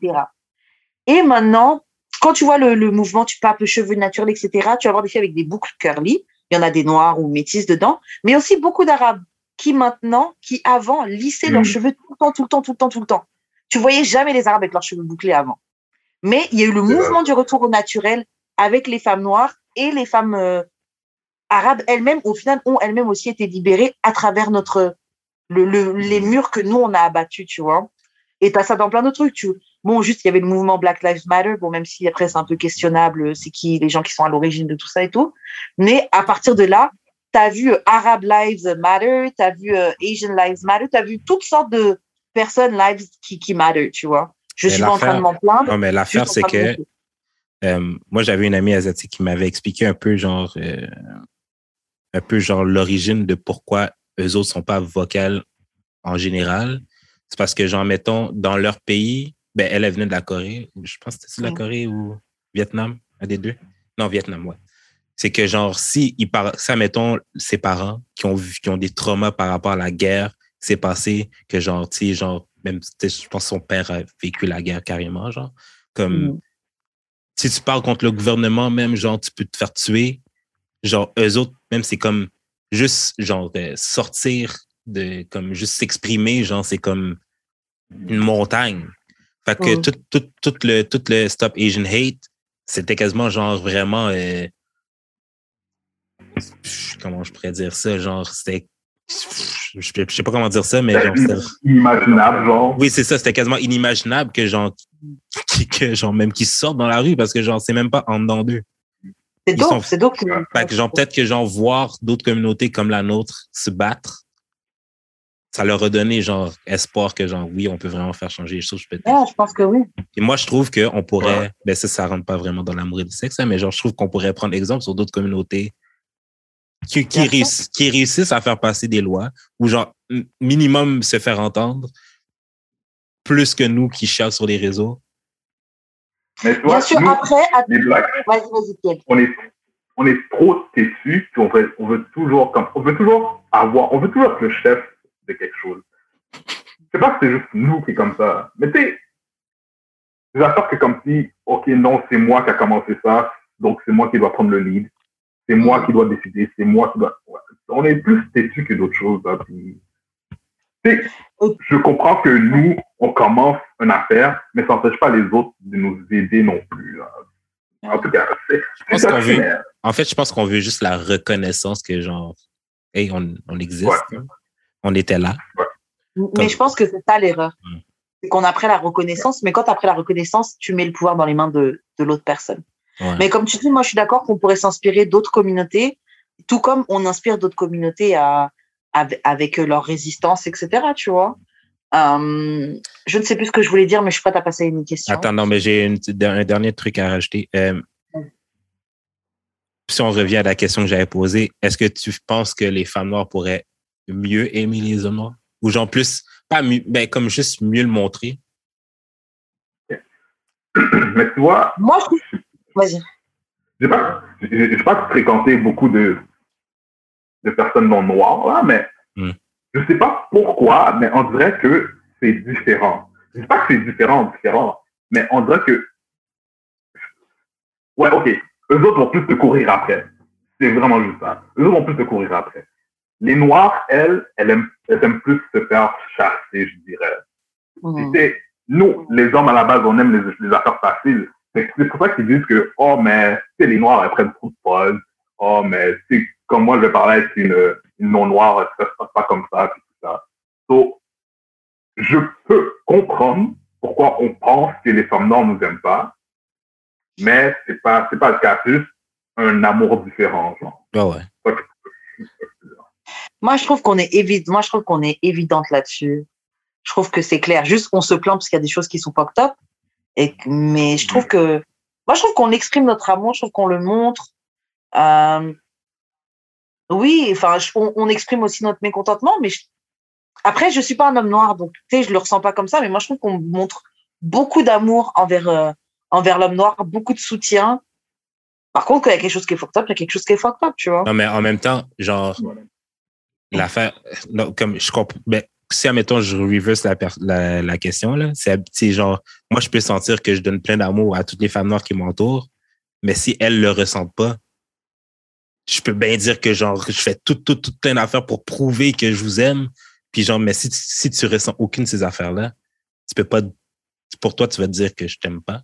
Et maintenant, quand tu vois le, le mouvement, tu papes cheveux naturels, etc., tu vas avoir des filles avec des boucles curly. Il y en a des noirs ou métis dedans, mais aussi beaucoup d'arabes qui maintenant, qui avant, lissaient leurs Mhm. cheveux tout le temps, tout le temps, tout le temps, tout le temps. Tu voyais jamais les arabes avec leurs cheveux bouclés avant. Mais il y a eu le mouvement du retour au naturel avec les femmes noires et les femmes euh, arabes elles-mêmes, au final, ont elles-mêmes aussi été libérées à travers notre le, le- les murs que nous on a abattus, tu vois. Et t'as ça dans plein d'autres trucs. Tu... Bon, juste il y avait le mouvement Black Lives Matter. Bon, même si après c'est un peu questionnable, euh, c'est qui les gens qui sont à l'origine de tout ça et tout. Mais à partir de là, t'as vu euh, Arab Lives Matter, t'as vu euh, Asian Lives Matter, t'as vu toutes sortes de personnes lives qui qui matter, tu vois. Je Mais suis pas en train de m'en plaindre. Non, mais l'affaire, c'est que euh, moi, j'avais une amie asiatique qui m'avait expliqué un peu, genre, euh, un peu, genre, l'origine de pourquoi eux autres sont pas vocales en général. C'est parce que, genre, mettons, dans leur pays, ben, elle, elle venait de la Corée. Je pense que c'était de la. Corée ou Vietnam, un des deux. Non, Vietnam, ouais. C'est que, genre, si, ils par... ça, mettons, ses parents qui ont, vu, qui ont des traumas par rapport à la guerre qui s'est passé, que, genre, tu sais, genre, même, je pense que son père a vécu la guerre carrément, genre, comme, Mm. si tu parles contre le gouvernement, même, genre, tu peux te faire tuer. Genre, eux autres, même, c'est comme juste, genre, de sortir de, comme, juste s'exprimer, genre, c'est comme une montagne. Fait que Mm. tout, tout, tout, le, tout le Stop Asian Hate, c'était quasiment, genre, vraiment, euh, comment je pourrais dire ça, genre, c'était, je sais je sais pas comment dire ça, mais genre, Inimaginable, genre. oui, c'est ça. C'était quasiment inimaginable que genre, qui, que genre même qu'ils sortent dans la rue parce que genre c'est même pas en dedans d'eux. C'est sont- c'est que- Fait que genre peut-être que genre voir d'autres communautés comme la nôtre se battre, ça leur a donné genre espoir que genre oui, on peut vraiment faire changer les choses. peut-être. Ouais, je pense que oui. Et moi je trouve qu'on pourrait, Ouais. ben ça, ça rentre pas vraiment dans l'amour et le sexe, hein, mais genre je trouve qu'on pourrait prendre exemple sur d'autres communautés qui, qui, réuss- qui réussissent à faire passer des lois ou genre minimum se faire entendre plus que nous qui cherchent sur les réseaux. Mais tu vois, Bien sûr, nous, après, att- les Blacks, vas-y, vas-y, on est, on est trop têtus, puis on veut, on veut toujours, comme, on veut toujours avoir, on veut toujours être le chef de quelque chose. Je sais pas si c'est juste nous qui est comme ça, mais tu sais, des affaires que comme si, ok, non, c'est moi qui a commencé ça, donc c'est moi qui dois prendre le lead, c'est moi qui dois décider, c'est moi qui dois, ouais. on est plus têtus que d'autres choses, là, puis, je comprends que nous, on commence une affaire, mais ça n'empêche pas les autres de nous aider non plus, là. En tout cas, c'est, En fait, je pense qu'on veut juste la reconnaissance que genre, hey, on, on existe. Ouais. hein. On était là. Mais je pense que c'est ça l'erreur. C'est qu'on a pris la reconnaissance, mais quand tu as pris la reconnaissance, tu mets le pouvoir dans les mains de, de l'autre personne. Mais comme tu dis, moi, je suis d'accord qu'on pourrait s'inspirer d'autres communautés, tout comme on inspire d'autres communautés à, avec leur résistance, etc. Tu vois. Euh, je ne sais plus ce que je voulais dire, mais je suis prête à passer à une question. Attends, non, mais j'ai un dernier truc à rajouter. Euh, si on revient à la question que j'avais posée, est-ce que tu penses que les femmes noires pourraient mieux aimer les hommes noirs? Ou genre plus, pas mieux, ben, comme juste mieux le montrer? Mais tu vois. Moi, vas-y. Je n'ai pas, pas fréquenté beaucoup de, de personnes non noires, là, mais hmm. je ne sais pas pourquoi, mais on dirait que c'est différent. Je ne sais pas que c'est différent, différent, mais on dirait que. Ouais, ok. Eux autres vont plus te courir après. C'est vraiment juste ça. Eux autres vont plus te courir après. Les Noirs, elles, elles aiment, elles aiment plus se faire chasser, je dirais. Hmm. Nous, les hommes, à la base, on aime les, les affaires faciles. C'est pour ça qu'ils disent que, oh, mais, les Noirs, elles prennent trop de pause. Oh, mais, c'est comme moi, je vais parler avec une, une non-noire, ça se passe pas comme ça, tout ça. Donc, je peux comprendre pourquoi on pense que les femmes noires nous aiment pas, mais c'est pas, c'est pas le cas. C'est juste un amour différent, genre. Ah ouais. Moi, je trouve qu'on est évident, moi, je trouve qu'on est évidente là-dessus. Je trouve que c'est clair. Juste, on se plaint parce qu'il y a des choses qui sont pas top. Et, mais je trouve que, moi, je trouve qu'on exprime notre amour, je trouve qu'on le montre. Euh, oui, enfin, on, exprime aussi notre mécontentement, mais après, je suis pas un homme noir, donc tu sais, je le ressens pas comme ça, mais moi, je trouve qu'on montre beaucoup d'amour envers, euh, envers l'homme noir, beaucoup de soutien. Par contre, quand il y a quelque chose qui est fucked up, il y a quelque chose qui est fucked up, tu vois. Non, mais en même temps, genre, l'affaire, comme je comprends, ben, si, admettons, je reverse la, la, question, là, c'est genre, moi, je peux sentir que je donne plein d'amour à toutes les femmes noires qui m'entourent, mais si elles le ressentent pas, je peux bien dire que genre je fais tout, tout, tout plein d'affaires pour prouver que je vous aime. Puis genre, mais si, si tu ressens aucune de ces affaires-là, tu peux pas. Pour toi, tu vas te dire que je t'aime pas.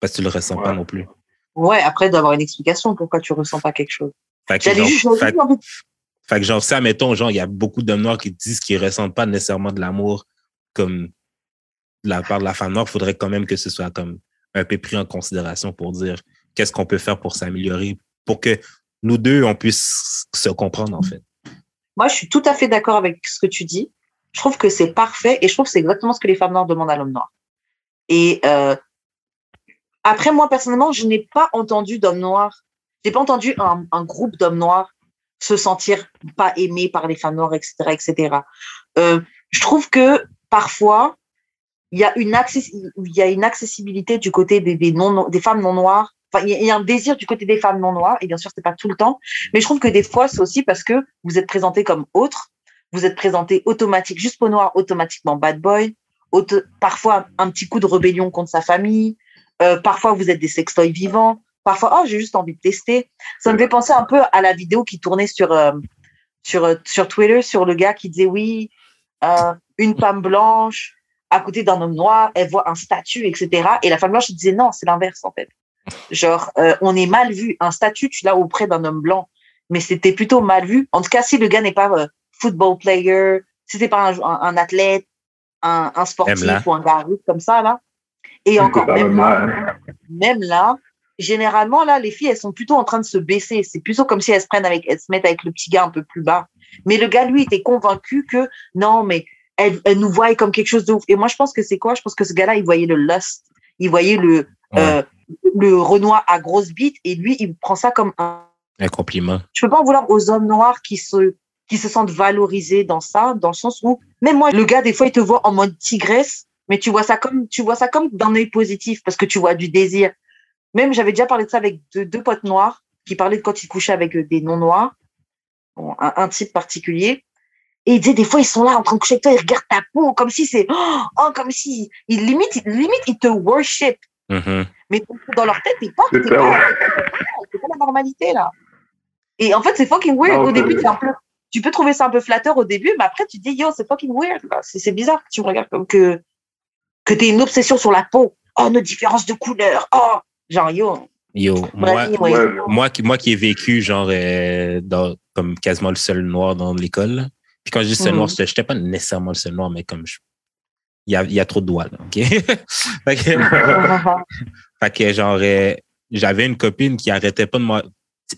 Parce que tu le ressens pas non plus. Ouais, après d'avoir une explication pourquoi tu ressens pas quelque chose. Fait que, genre, fait, que genre, ça, mettons, genre, il y a beaucoup d'hommes noirs qui disent qu'ils ressentent pas nécessairement de l'amour comme de la part de la femme noire. Il faudrait quand même que ce soit comme un peu pris en considération pour dire qu'est-ce qu'on peut faire pour s'améliorer, pour que nous deux, on puisse se comprendre, en fait. Moi, je suis tout à fait d'accord avec ce que tu dis. Je trouve que c'est parfait et je trouve que c'est exactement ce que les femmes noires demandent à l'homme noir. Et euh, après, moi, personnellement, je n'ai pas entendu d'hommes noirs, j'ai pas entendu un, groupe d'hommes noirs se sentir pas aimés par les femmes noires, etc., etc. Euh, je trouve que parfois, il y a une, il y a une accessibilité du côté des, des, non, des femmes non noires. Enfin, il y a un désir du côté des femmes non noires, et bien sûr, c'est pas tout le temps, mais je trouve que des fois, c'est aussi parce que vous êtes présenté comme autre, vous êtes présenté automatique, juste pour noir, automatiquement bad boy, parfois un petit coup de rébellion contre sa famille, euh, parfois vous êtes des sextoys vivants, parfois, oh, j'ai juste envie de tester. Ça me fait penser un peu à la vidéo qui tournait sur, euh, sur, euh, sur Twitter, sur le gars qui disait oui, une femme blanche à côté d'un homme noir, elle voit un statut, etc. Et la femme blanche disait non, c'est l'inverse en fait. Genre, euh, on est mal vu. Un statut, tu l'as auprès d'un homme blanc, mais c'était plutôt mal vu. En tout cas, si le gars n'est pas euh, football player, si c'est pas un, athlète, un, sportif ou un gars comme ça, là. Et encore, même là, même là, généralement, là, les filles, elles sont plutôt en train de se baisser. C'est plutôt comme si elles se prennent avec, elles se mettent avec le petit gars un peu plus bas. Mais le gars, lui, était convaincu que non, mais elle, elle nous voit comme quelque chose de ouf. Et moi, je pense que c'est quoi? Je pense que ce gars-là, il voyait le lust. Il voyait le, euh, le Renoir à grosse bite et lui, il prend ça comme un, un compliment. Je peux pas en vouloir aux hommes noirs qui se, qui se sentent valorisés dans ça, dans le sens où, même moi, le gars, des fois, il te voit en mode tigresse, mais tu vois ça comme, tu vois ça comme d'un œil positif parce que tu vois du désir. Même, j'avais déjà parlé de ça avec deux, potes noirs qui parlaient de quand ils couchaient avec des non-noirs, un, type particulier. Et il disait, des fois, ils sont là en train de coucher avec toi, ils regardent ta peau, comme si c'est, oh, comme si, ils, limite, limite, ils te worship. Mm-hmm. Mais dans leur tête, ils pensent que c'est pas, pas, la normalité, là. Et en fait, c'est fucking weird. au début, un peu, tu peux trouver ça un peu flatteur au début, mais après, tu te dis, yo, c'est fucking weird. C'est bizarre que tu regardes comme que, que tu une obsession sur la peau. Oh, nos différences de couleur. Oh, genre, yo. Yo, moi, moi, qui, moi qui ai vécu, genre, euh, dans, comme quasiment le seul noir dans l'école. Puis quand je dis seul mm. noir, je n'étais pas nécessairement le seul noir, mais comme je, il y a, y a trop de doigts, là, OK? fait, que, fait que, genre, euh, j'avais une copine qui arrêtait pas de moi. Tu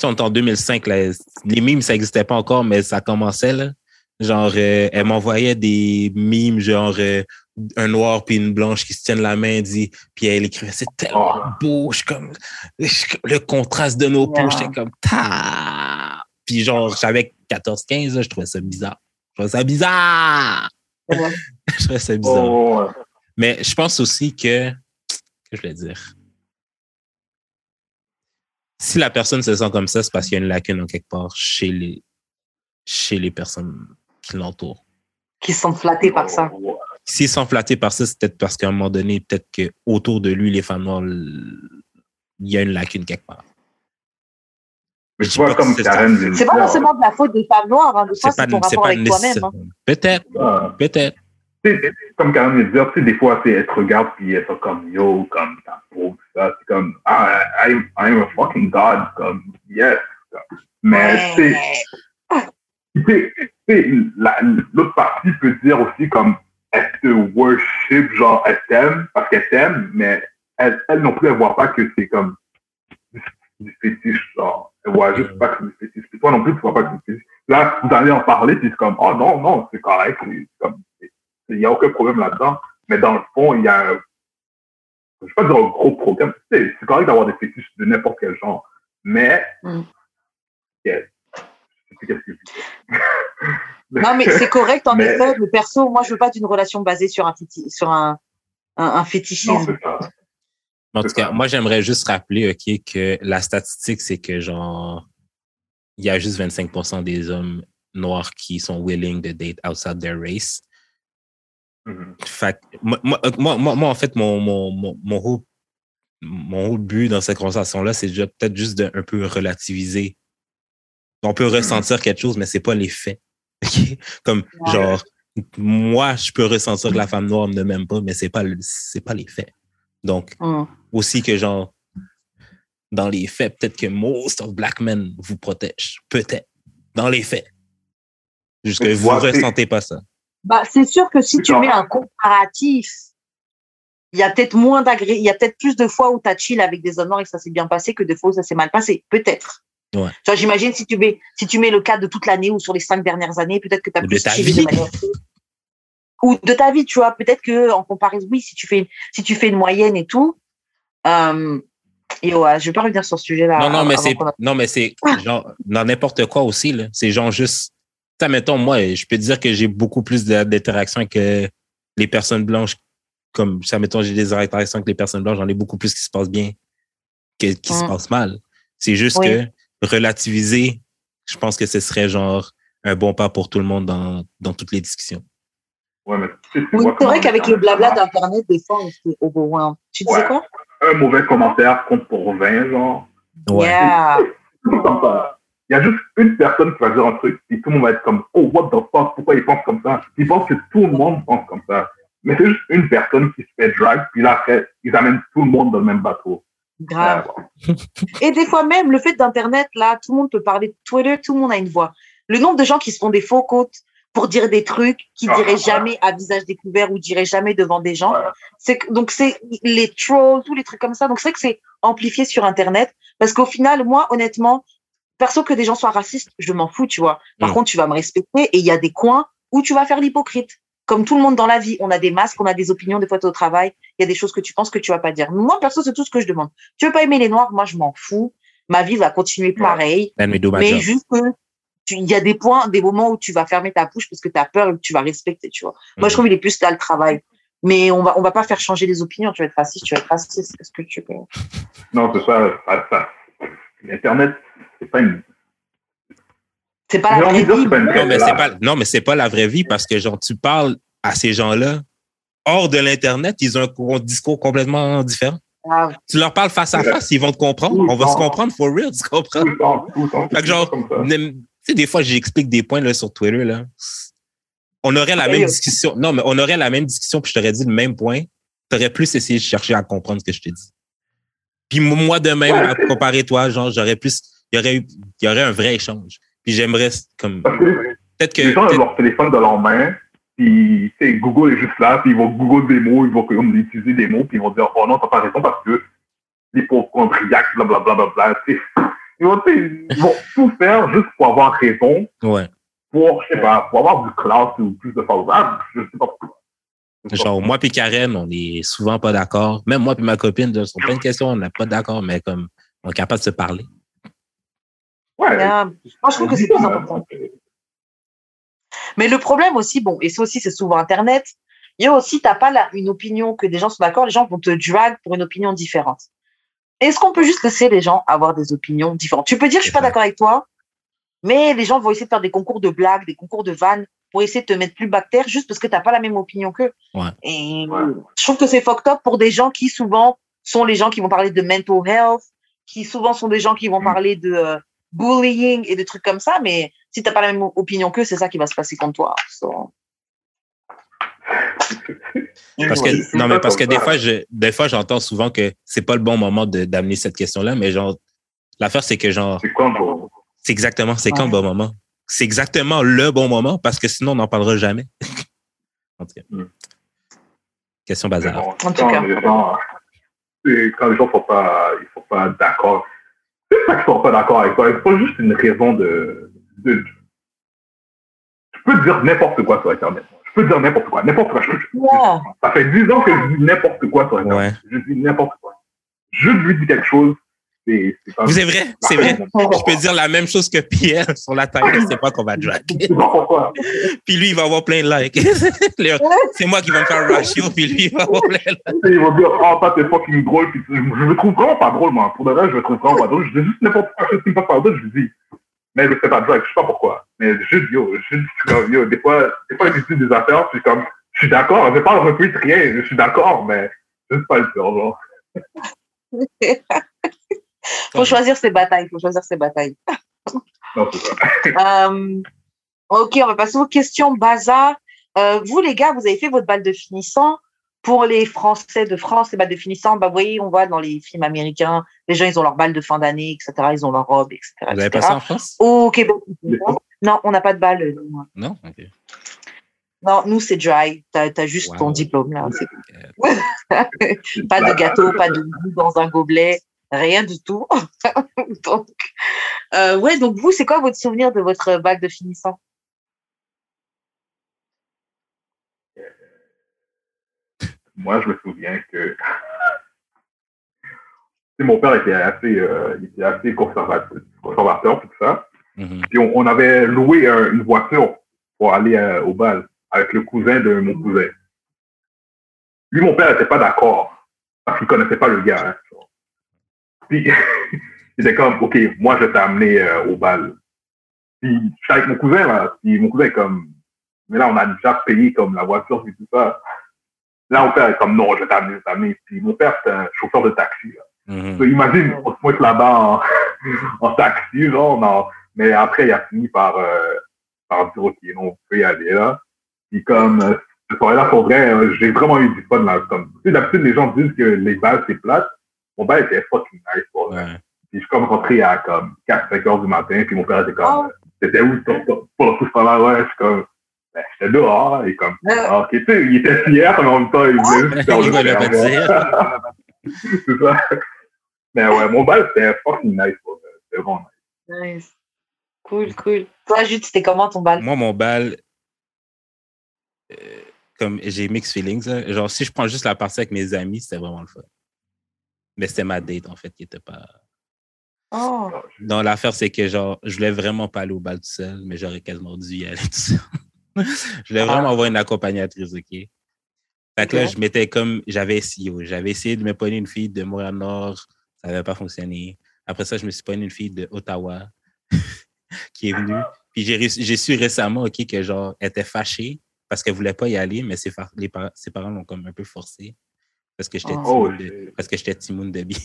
sais, on est en 2005, là, les mimes, ça n'existait pas encore, mais ça commençait, là. Genre, euh, elle m'envoyait des mimes, genre, euh, un noir puis une blanche qui se tiennent la main, dit, puis elle écrivait, c'est tellement Oh. beau, je suis comme, je le contraste de nos peaux, Yeah. j'étais comme, ta. Puis genre, j'avais 14, 15, là, je trouvais ça bizarre. Je trouvais ça bizarre. Ouais. je trouvais ça bizarre. Oh. Mais je pense aussi que, que je voulais dire, si la personne se sent comme ça, c'est parce qu'il y a une lacune en quelque part chez les, chez les personnes qui l'entourent. Qui sont flattés par ça. S'ils sont flattés par ça, c'est peut-être parce qu'à un moment donné, peut-être que autour de lui, les femmes noires, il y a une lacune quelque part. Mais Je tu vois, comme c'est Karen ça. vient de C'est pas forcément de la faute des femmes noires, hein. des fois C'est ton c'est rapport pas avec toi-même. nécessaire. hein. Peut-être, euh, peut-être. tu sais, comme Karen vient de dire, tu sais, des fois, elle te regarde puis elle fait comme yo, comme ta tout ça. C'est comme, ah, I, I am a fucking god, comme, yes. Mais, tu sais, l'autre partie peut dire aussi comme, elle te worship, genre, elle t'aime? Parce qu'elle t'aime, mais elle, elle non plus, elle voit pas que c'est comme du, fétiche, genre. Elle voit juste pas que c'est du fétiche. Puis toi non plus, tu vois pas que c'est du fétiche. Là, vous allez en parler, puis c'est comme, oh non, non, c'est correct, c'est comme, il n'y a aucun problème là-dedans. Mais dans le fond, il y a, un- je vais pas dire un gros problème. Tu sais, C'est correct d'avoir des fétiches de n'importe quel genre. Mais, Mm. yeah, je sais plus qu'est-ce que je dis. Non, mais c'est correct en Mais- effet. Mais perso, moi, je veux pas d'une relation basée sur un, féti- sur un, un, fétichisme. En tout cas, moi, j'aimerais juste rappeler, OK, que la statistique, c'est que, genre, il y a juste 25% des hommes noirs qui sont willing to date outside their race. Mhm. Fait que moi, moi, moi, en fait, mon, mon, mon, mon, whole, mon whole but dans cette conversation-là, c'est déjà peut-être juste de un peu relativiser. On peut ressentir quelque chose, mais c'est pas les faits. Comme, Ouais. genre, moi, je peux ressentir que la femme noire ne m'aime pas, mais c'est pas, le- pas les faits. Donc, Hum. aussi que genre dans les faits, peut-être que most of black men vous protègent. Peut-être. Dans les faits. Juste que Mais vous c'est- ressentez pas ça. Bah, c'est sûr que si tu mets un comparatif, il y a peut-être moins d'agré, il y a peut-être plus de fois où tu as chill avec des hommes noirs et que ça s'est bien passé que de fois où ça s'est mal passé. Peut-être. Ouais. Tu vois, j'imagine si tu mets, si tu mets le cas de toute l'année ou sur les cinq dernières années, peut-être que tu as Ou de plus ta vie. de manière. Ou de ta vie, tu vois. Peut-être que, en comparaison, oui, si tu fais, si tu fais une moyenne et tout, euh, et ouais, je vais pas revenir sur ce sujet-là. non, non, mais c'est, a- non, mais c'est genre, dans n'importe quoi aussi, là. C'est genre juste, ça, mettons, moi, je peux te dire que j'ai beaucoup plus d'interactions euh, les personnes blanches. Comme, ça, mettons, j'ai des interactions avec les personnes blanches, j'en ai beaucoup plus qui se passent bien que qui se Mm. passent mal. C'est juste Oui. que relativiser, je pense que ce serait genre un bon pas pour tout le monde dans, dans toutes les discussions. Ouais, mais tu sais, tu Oui, c'est vrai qu'avec les le blabla d'Internet, des fois, on se overwhelmed. Tu disais Ouais. quoi? Un mauvais commentaire compte pour 20, genre. Ouais. Yeah. Il y a juste une personne qui va dire un truc, puis tout le monde va être comme, oh, what the fuck, pourquoi il pense comme ça? Ils pensent que tout le monde pense comme ça. Mais c'est juste une personne qui se fait drag, puis là, après, ils amènent tout le monde dans le même bateau. Grave. Et des fois même, le fait d'Internet, là, tout le monde peut parler de Twitter, tout le monde a une voix. Le nombre de gens qui se font des faux comptes pour dire des trucs qu'ils Ah, diraient ouais. jamais à visage découvert ou diraient jamais devant des gens. Ouais. C'est donc c'est les trolls, tous les trucs comme ça. Donc c'est vrai que c'est amplifié sur Internet parce qu'au final, moi, honnêtement, perso que des gens soient racistes, je m'en fous, tu vois. Par Mm. contre, tu vas me respecter et il y a des coins où tu vas faire l'hypocrite. Comme tout le monde dans la vie, on a des masques, on a des opinions, des fois t'es au travail, il y a des choses que tu penses que tu vas pas dire. Moi, perso, c'est tout ce que je demande. Tu veux pas aimer les noirs, moi je m'en fous. Ma vie va continuer pareil. My mais juste que tu- il y a des points, des moments où tu vas fermer ta bouche parce que tu as peur et que tu vas respecter, tu vois. Moi, je trouve qu'il est plus là le travail. Mais on va, on va pas faire changer les opinions. Tu vas être raciste, tu vas être raciste. Est-ce que tu peux? non, c'est ça. L'Internet, c'est pas une. C'est pas la vraie vie. Non, mais c'est pas, non, mais c'est pas la vraie vie parce que genre, tu parles à ces gens-là hors de l'Internet, ils ont un co- discours complètement différent. Tu leur parles face à face, ils vont te comprendre. Tout On va se comprendre for real, tu comprends? Tout le temps, tout le temps. Fait que genre, Tu sais, des fois, j'explique des points là, sur Twitter. Là. On aurait la Oui, même discussion. Non, mais on aurait la même discussion, puis je t'aurais dit le même point. Tu aurais plus essayé de chercher à comprendre ce que je te dis. Puis moi, de même, Ouais. à comparer toi, genre, j'aurais plus. Il y aurait eu, il y aurait un vrai échange. Puis j'aimerais, comme. Parce que Peut-être que. les gens ont leur téléphone dans leurs mains, Puis, Google est juste là, puis ils vont Google des mots, ils vont comme utiliser des mots, puis ils vont dire, oh non, t'as pas raison parce que l'hypochondriaque, blablabla, bla, bla, bla, ils, vont, ils vont tout faire juste pour avoir raison. Ouais. Pour, je sais pas, pour avoir du classe ou plus de followers. Je sais pas pourquoi. Genre, moi puis Karen, on est souvent pas d'accord. Même moi puis ma copine, sur plein de questions, on n'est pas d'accord, mais comme, on est capable de se parler. Ouais. Moi, je trouve que c'est plus important. Mais le problème aussi, bon, et ça aussi, c'est souvent Internet, il y a aussi, tu n'as pas là, une opinion que des gens sont d'accord, les gens vont te drag pour une opinion différente. Est-ce qu'on peut juste laisser les gens avoir des opinions différentes? Tu peux dire, je suis pas d'accord avec toi, mais les gens vont essayer de faire des concours de blagues, des concours de vannes pour essayer de te mettre plus bactère juste parce que tu n'as pas la même opinion qu'eux. Ouais. Et je trouve que c'est fucked up pour des gens qui souvent sont les gens qui vont parler de mental health, qui souvent sont des gens qui vont Mm. parler de euh, bullying et de trucs comme ça, mais si t'as pas la même opinion qu'eux, c'est ça qui va se passer contre toi. So, Parce que, non, mais parce que des fois, je, des fois, j'entends souvent que c'est pas le bon moment de- d'amener cette question-là, mais genre, l'affaire, c'est que genre, C'est quand c'est exactement, c'est quand le Ouais. bon moment? C'est exactement le bon moment parce que sinon, on n'en parlera jamais. en tout cas. Mm. Question bazar. bon, En tout quand cas. les gens, c'est- quand les gens sont pas, ils sont pas d'accord, c'est pas qu'ils sont pas d'accord avec toi, c'est pas juste une raison de, de, je peux dire n'importe quoi sur Internet. Je peux dire n'importe quoi, n'importe quoi. Je- je- ça fait 10 ans que je dis n'importe quoi sur Internet. Ouais. Je dis n'importe quoi. Je lui dis quelque chose, c'est, c'est pas Vous c'est vrai, c'est vrai. Je peux dire la même chose que Pierre sur la timeline, c'est pas qu'on va drag. Je sais pas pourquoi. Puis lui, il va avoir plein de likes. C'est moi qui vais me faire ratio, puis lui, il va avoir plein de likes. Ils vont dire, oh, toi, t'es fucking drôle. Puis, je je me trouve vraiment pas drôle, moi. Pour de vrai, je me trouve vraiment pas drôle. Je dis juste n'importe quoi, qui me passe par là, je le dis. Mais je fais pas de drag, je sais pas pourquoi. Mais je dis, yo, je dis, comme, yo, des fois, des fois, disent des affaires, puis comme, je suis d'accord, je vais pas retweet rien, je suis d'accord, mais juste pas le faire, genre. faut choisir ses batailles, faut choisir ses batailles. Non. Euh, ok, on va passer aux questions bazar. Euh, vous, les gars, vous avez fait votre balle de finissant. Pour les Français de France, les balles de finissant, bah, vous voyez, on voit dans les films américains, les gens, ils ont leur balle de fin d'année, etc. Ils ont leur robe, etc. Vous avez etc. pas ça en France? Au Québec, non, on n'a pas de balle. nous. Non? Ok. Non, nous, c'est dry. Tu as, juste Wow. ton diplôme, là. Euh, pas de gâteau, pas de goût dans un gobelet, rien du tout. donc, euh, ouais, donc vous, c'est quoi votre souvenir de votre balle de finissant? Moi, je me souviens que mon père était assez, euh, il était assez conservateur, conservateur tout ça. mhm. Puis on, on avait loué une voiture pour aller euh, au bal avec le cousin de mon cousin. Lui, mon père n'était pas d'accord parce qu'il connaissait pas le gars. hein. Puis il était comme, OK, moi, je vais t'amener euh, au bal. Puis je suis avec mon cousin, là. Puis mon cousin est comme, mais là, on a déjà payé comme la voiture et tout ça. Là, mon père est comme, non, je vais t'amener, je t'amener. Puis mon père, c'est un chauffeur de taxi. Là. Mhm. So, imagine, on se pointe là-bas en, en taxi, genre, non. mais après, il a fini par, euh, par dire, OK, non, on peut y aller, là. Puis comme, euh, ce soir-là, pour vrai, euh, j'ai vraiment eu du fun, là. Comme, tu sais, d'habitude, les gens disent que les balles, c'est plate. Mon bal était fucking nice, pour. Ouais. Puis je suis comme rentré à comme 4-5 heures du matin, puis mon père était comme, Oh. euh, c'était où ton- ton- pour tout ce temps-là, ouais, je suis comme, ben, j'étais dehors, et comme, Ouais. ah, ok, tu sais, il était fier, mais en même temps, il voulait juste faire le faire, c'est ça. Mais ouais, mon bal, c'était fucking nice, pour. C'était vraiment nice. Nice. Cool, cool. Toi, Jude, c'était comment ton bal? Moi, mon bal, euh, comme j'ai mixed feelings, là. genre si je prends juste la partie avec mes amis, c'était vraiment le fun. Mais c'était ma date, en fait, qui était pas. Oh. Je- Non, l'affaire, c'est que genre, je voulais vraiment pas aller au bal tout seul, mais j'aurais quasiment dû y aller tout seul. je voulais vraiment Ah. avoir une accompagnatrice, OK? Fait que là, je m'étais comme, j'avais essayé, j'avais essayé de me pogner une fille de Montréal-Nord, ça n'avait pas fonctionné. Après ça, je me suis pogné une fille de Ottawa qui est venue. Puis j'ai su récemment, OK, que genre, elle était fâchée parce qu'elle voulait pas y aller, mais ses, ses parents l'ont comme un peu forcé parce que j'étais Oh. Oh, timoun de, shit. parce que j'étais timoun de bien.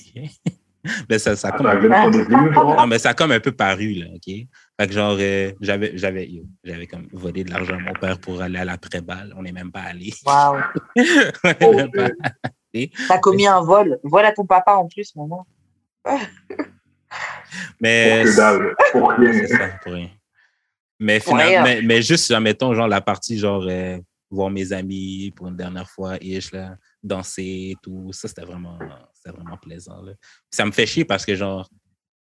mais ça, ça a comme genre? non, mais ça a comme un peu paru, là, OK? Fait que genre, euh, j'avais, j'avais, yo, j'avais comme volé de l'argent à mon père pour aller à l'après-balle. On n'est même pas allé. N'est Oh, même pas shit. T'as commis un vol. Vol à ton papa en plus, maman. Mais Pour que dalle, pour rien. c'est ça, pour rien. Mais, finalement, rien. mais, mais juste, admettons, genre, la partie, genre, euh, voir mes amis pour une dernière fois et je là, danser, tout. Ça, c'était vraiment, vraiment plaisant. Là. Ça me fait chier parce que, genre,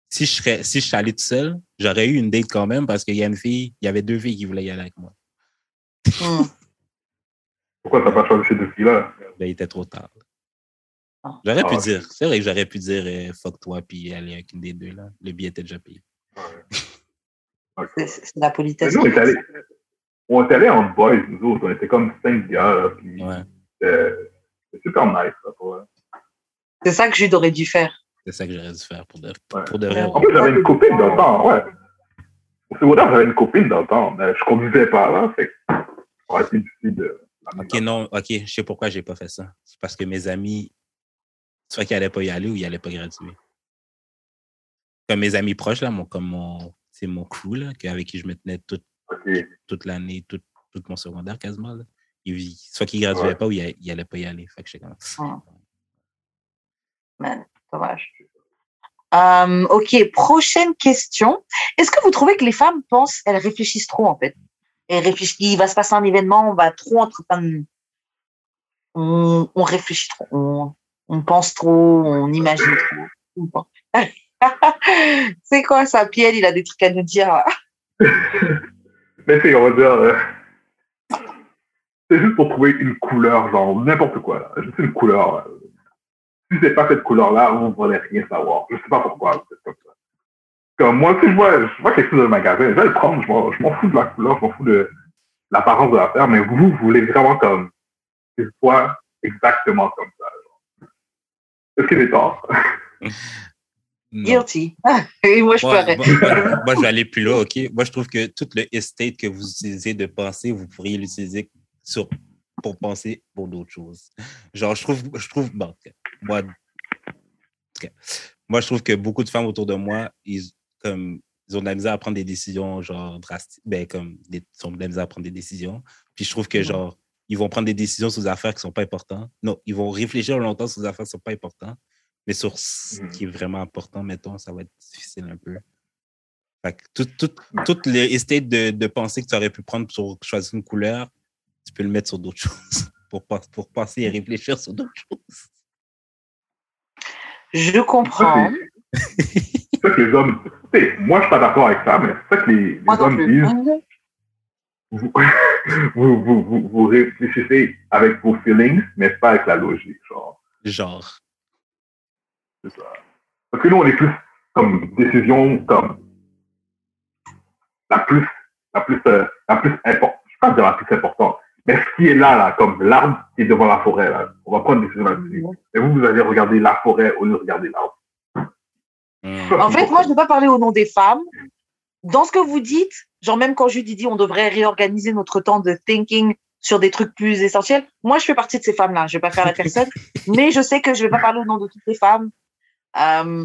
si je serais, si je suis allé tout seul, j'aurais eu une date quand même parce qu'il y a une fille, il y avait deux filles qui voulaient y aller avec moi. Hmm. Pourquoi t'as pas choisi ces deux filles-là? Ben, il était trop tard. Ah. J'aurais pu Ah, dire, c'est vrai que j'aurais pu dire euh, fuck toi puis aller avec une des deux là. Le billet était déjà payé. C'est la politesse. Nous, on est allés, on est allés en boys, nous autres. On était comme cinq gars, là, puis Ouais, euh, c'est super nice, ça, pour vrai. C'est ça que Jude aurait dû faire. c'est ça que j'aurais dû faire pour de, Ouais. pour de vrai. En plus, j'avais une copine dans le temps, ouais. Au secondaire, j'avais une copine dans le temps, mais je conduisais pas, là, fait que ça aurait été difficile de... Ok, non, ok, je sais pourquoi j'ai pas fait ça. C'est parce que mes amis, soit qu'ils allaient pas y aller ou ils allaient pas graduer. Comme mes amis proches, là, mon, comme mon, c'est mon crew, là, avec qui je me tenais toute, toute l'année, tout, tout mon secondaire quasiment, là. Ils- soit qu'ils graduaient Ouais. pas ou ils allaient pas y aller. Fait que comme, Man, dommage. Euh, ok, prochaine question. Est-ce que vous trouvez que les femmes pensent, elles réfléchissent trop en fait? Elles réfléchissent, il va se passer un événement, on va trop entre on, on réfléchit trop, on, on pense trop, on imagine trop. C'est quoi ça, Pierre Il a des trucs à nous dire. Mais c'est, on va dire, euh, c'est juste pour trouver une couleur, genre n'importe quoi, là. Juste une couleur. euh. Si c'est pas cette couleur-là, on ne voudrait rien savoir. Je sais pas pourquoi, c'est comme ça. Comme moi, si je vois, je vois quelque chose dans le magasin, je vais le prendre, je m'en, je m'en fous de la couleur, je m'en fous de l'apparence de l'affaire, mais vous, vous voulez vraiment comme qu'il soit exactement comme ça. genre. Est-ce que j'ai tort? Guilty. Et moi, je Moi, pleurais. moi, je vais aller plus là, OK? Moi, je trouve que tout le estate que vous utilisez de penser, vous pourriez l'utiliser sur, pour penser pour d'autres choses. Genre, je trouve, je trouve, bon, moi, moi, je trouve que beaucoup de femmes autour de moi, ils, comme, ils ont de la misère à prendre des décisions, genre, drastiques, ben, comme, des, ils ont de la misère à prendre des décisions. Puis je trouve que, Mhm. genre, ils vont prendre des décisions sur des affaires qui sont pas importantes. Non, ils vont réfléchir longtemps sur des affaires qui sont pas importantes. Mais sur ce Mhm. qui est vraiment important, mettons, ça va être difficile un peu. Fait que tout, tout, tout l'estate de, de penser que tu aurais pu prendre pour choisir une couleur, tu peux le mettre sur d'autres choses. Pour, pas- pour penser et réfléchir sur d'autres choses. Je comprends. C'est ça que les hommes. Moi, je suis pas d'accord avec ça, mais c'est ça que les, les hommes plus. disent. Vous, vous, vous, vous, vous réfléchissez avec vos feelings, mais pas avec la logique, genre. Genre. C'est ça. Parce que nous, on est plus comme décision comme la plus, la plus, euh, la plus importante. Je ne pas dire la plus importante, mais ce qui est là, là, comme l'arbre qui est devant la forêt, là. On va prendre une décision là-dessus. Et vous, vous allez regarder la forêt au lieu de regarder l'arbre. Hmm. En fait, moi, je ne vais pas parler au nom des femmes. Dans ce que vous dites, genre même quand Judy dit on devrait réorganiser notre temps de thinking sur des trucs plus essentiels, moi, je fais partie de ces femmes-là. Je vais pas faire la personne, mais je sais que je vais pas parler au nom de toutes les femmes. Euh,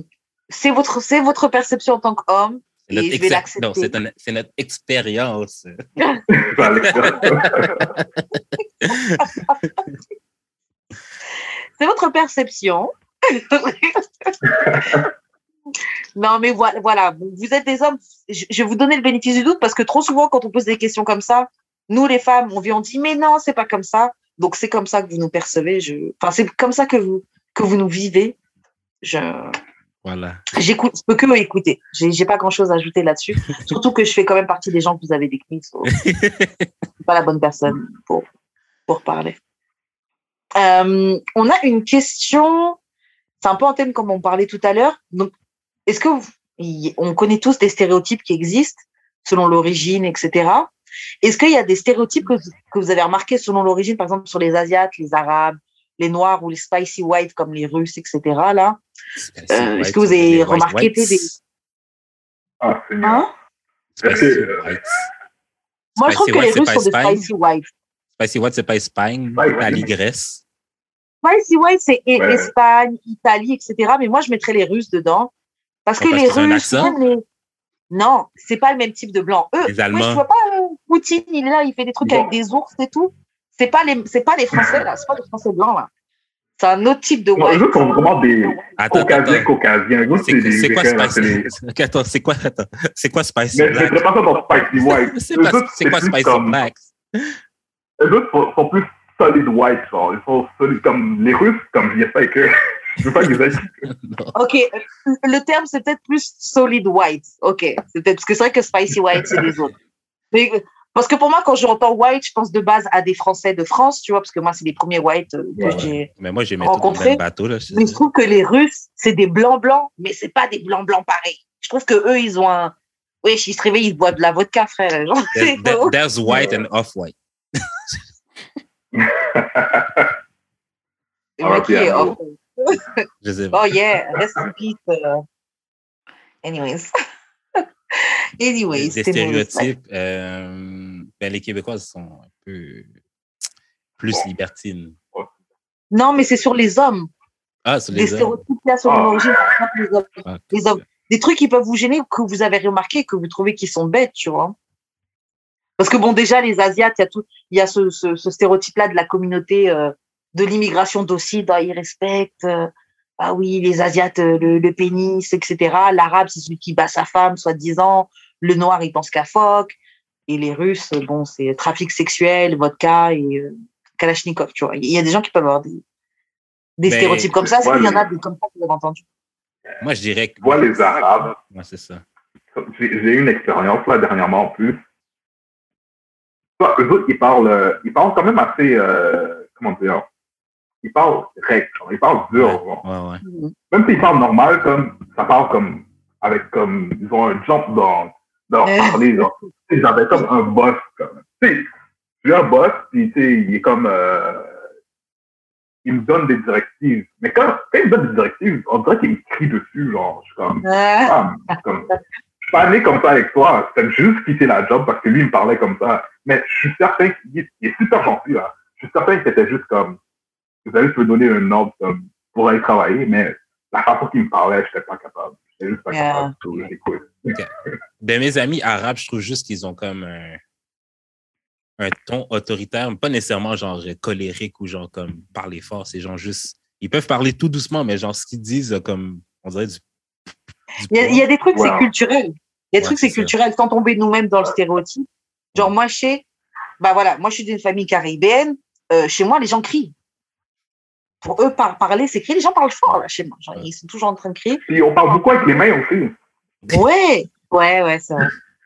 c'est votre, c'est votre perception en tant qu'homme. C'est notre Et je vais ex- l'accepter. non, c'est un- c'est notre expérience. C'est votre perception. non, mais voilà, voilà, vous êtes des hommes. Je je vais vous donner le bénéfice du doute parce que trop souvent, quand on pose des questions comme ça, nous, les femmes, on vient, on dit, mais non, c'est pas comme ça. Donc, c'est comme ça que vous nous percevez. Je... Enfin, c'est comme ça que vous, que vous nous vivez. Je, Voilà. j'écoute, je peux que écouter. J'ai, j'ai pas grand chose à ajouter là-dessus. Surtout que je fais quand même partie des gens que vous avez décrits. so- je suis pas la bonne personne pour, pour parler. Euh, on a une question, c'est un peu en thème comme on parlait tout à l'heure. Donc, est-ce que vous- on connaît tous des stéréotypes qui existent selon l'origine, etc. Est-ce qu'il y a des stéréotypes que, vous- que vous avez remarqués selon l'origine, par exemple sur les Asiates, les Arabes, les Noirs ou les spicy white comme les Russes, etc. Là, Euh, est-ce que vous avez white remarqué whites? des- Ah, c'est hein? Spicy que- white. Moi, je trouve Spicy que les white, c'est Russes pas sont des Espagne? spicy white. Spicy white, c'est pas Espagne. Italie, Grèce. Spicy white, c'est e- Ouais. Espagne, Italie, etc. Mais moi, je mettrais les Russes dedans. Parce que Ouais, parce les Russes, les... Non, c'est pas le même type de blanc. Eux, Les moi, Allemands. je vois pas euh, Poutine, il est là, il fait des trucs Bon. avec des ours et tout. C'est pas les, c'est pas les Français là, c'est pas les Français blancs là. C'est un autre type de Non, white. les autres sont vraiment des Attends, caucasiens, caucasiens. C'est c'est quoi c'est Ok, Attends, c'est quoi, attends, c'est quoi spicy Mais je mettrais pas ça dans Spicy White. C'est c'est quoi comme- black? les autres sont, sont plus solid white, genre. Ils sont solides comme les Russes, comme je pas que je veux pas qu'ils aient. Ok, le terme c'est peut-être plus solid white. Ok, c'est peut-être parce que c'est vrai que spicy white c'est les autres. Mais, parce que pour moi, quand j'entends white, je pense de base à des Français de France, tu vois, parce que moi c'est les premiers white euh, que Ouais. j'ai. Mais moi, j'ai mis tout dans le Rencontré. même bateau, là. Mais je trouve que les Russes c'est des blancs blancs, mais c'est pas des blancs blancs pareils. Je trouve que eux ils ont un. Oui, ils se réveillent, ils boivent de la vodka, frère. Genre, there-. There's white and off. Je sais pas. Oh yeah, rest in peace. euh. Anyways. Anyways, des stéréotypes, euh, ben, les Québécoises sont un peu plus Bon. libertines. Non, mais c'est sur les hommes. Ah, sur les hommes. stéréotypes là sur Ah. exemple, les hommes. Ah, Les hommes. Des trucs qui peuvent vous gêner ou que vous avez remarqué, que vous trouvez qu'ils sont bêtes, tu vois. Parce que bon, déjà, les Asiates, il y a tout, il y a ce, ce, ce stéréotype-là de la communauté euh, de l'immigration d'Occident, ils respectent. euh, ah oui, les Asiates, euh, le, le pénis, etc. L'arabe, c'est celui qui bat sa femme, soi-disant. Le noir, il pense qu'à phoque. Et les Russes, bon, c'est trafic sexuel, vodka et euh, Kalachnikov, tu vois. Il y a des gens qui peuvent avoir des, des stéréotypes comme ça. ouais, il y en a des comme ça que vous avez entendu? Moi, je dirais que. Vois les Arabes, Ouais, c'est ça. j'ai eu une expérience là dernièrement en plus. Eux autres, ils parlent, euh, ils parlent quand même assez, euh, comment dire, ils parlent direct, genre, ils parlent dur. genre. Ouais, ouais. Même s'ils parlent normal, comme, ça parle comme, avec comme, ils ont un jump dans, Euh. parler, genre. J'avais comme un boss, comme, tu sais, j'ai un boss, puis tu sais, il est comme, euh, il me donne des directives. Mais quand, quand il me donne des directives, on dirait qu'il me crie dessus, genre, je suis comme, Ah, comme, je suis pas né comme ça avec toi. J'ai juste quitté la job parce que lui, il me parlait comme ça. Mais je suis certain qu'il est, super gentil, là. Je suis certain que c'était juste comme, vous allez me donner un ordre comme, pour aller travailler, mais la façon qu'il me parlait, j'étais pas capable. Juste pas Yeah. capable. Ben, mes amis arabes, je trouve juste qu'ils ont comme un, un ton autoritaire, pas nécessairement genre colérique ou genre comme parler fort. C'est genre juste. Ils peuvent parler tout doucement, mais genre ce qu'ils disent, comme on dirait du. du Il y, a, il y a des trucs, Ouais. c'est culturel. Il y a des Ouais, trucs, c'est culturel. Sans tomber nous-mêmes dans le stéréotype. Genre, moi, chez, bah voilà, moi, je suis d'une famille caribéenne. Euh, chez moi, les gens crient. Pour eux, par parler, c'est crier. Les gens parlent fort, là, chez moi. Genre, ils sont toujours en train de crier. On parle beaucoup avec les mains aussi. Ouais, ouais, ouais, ça.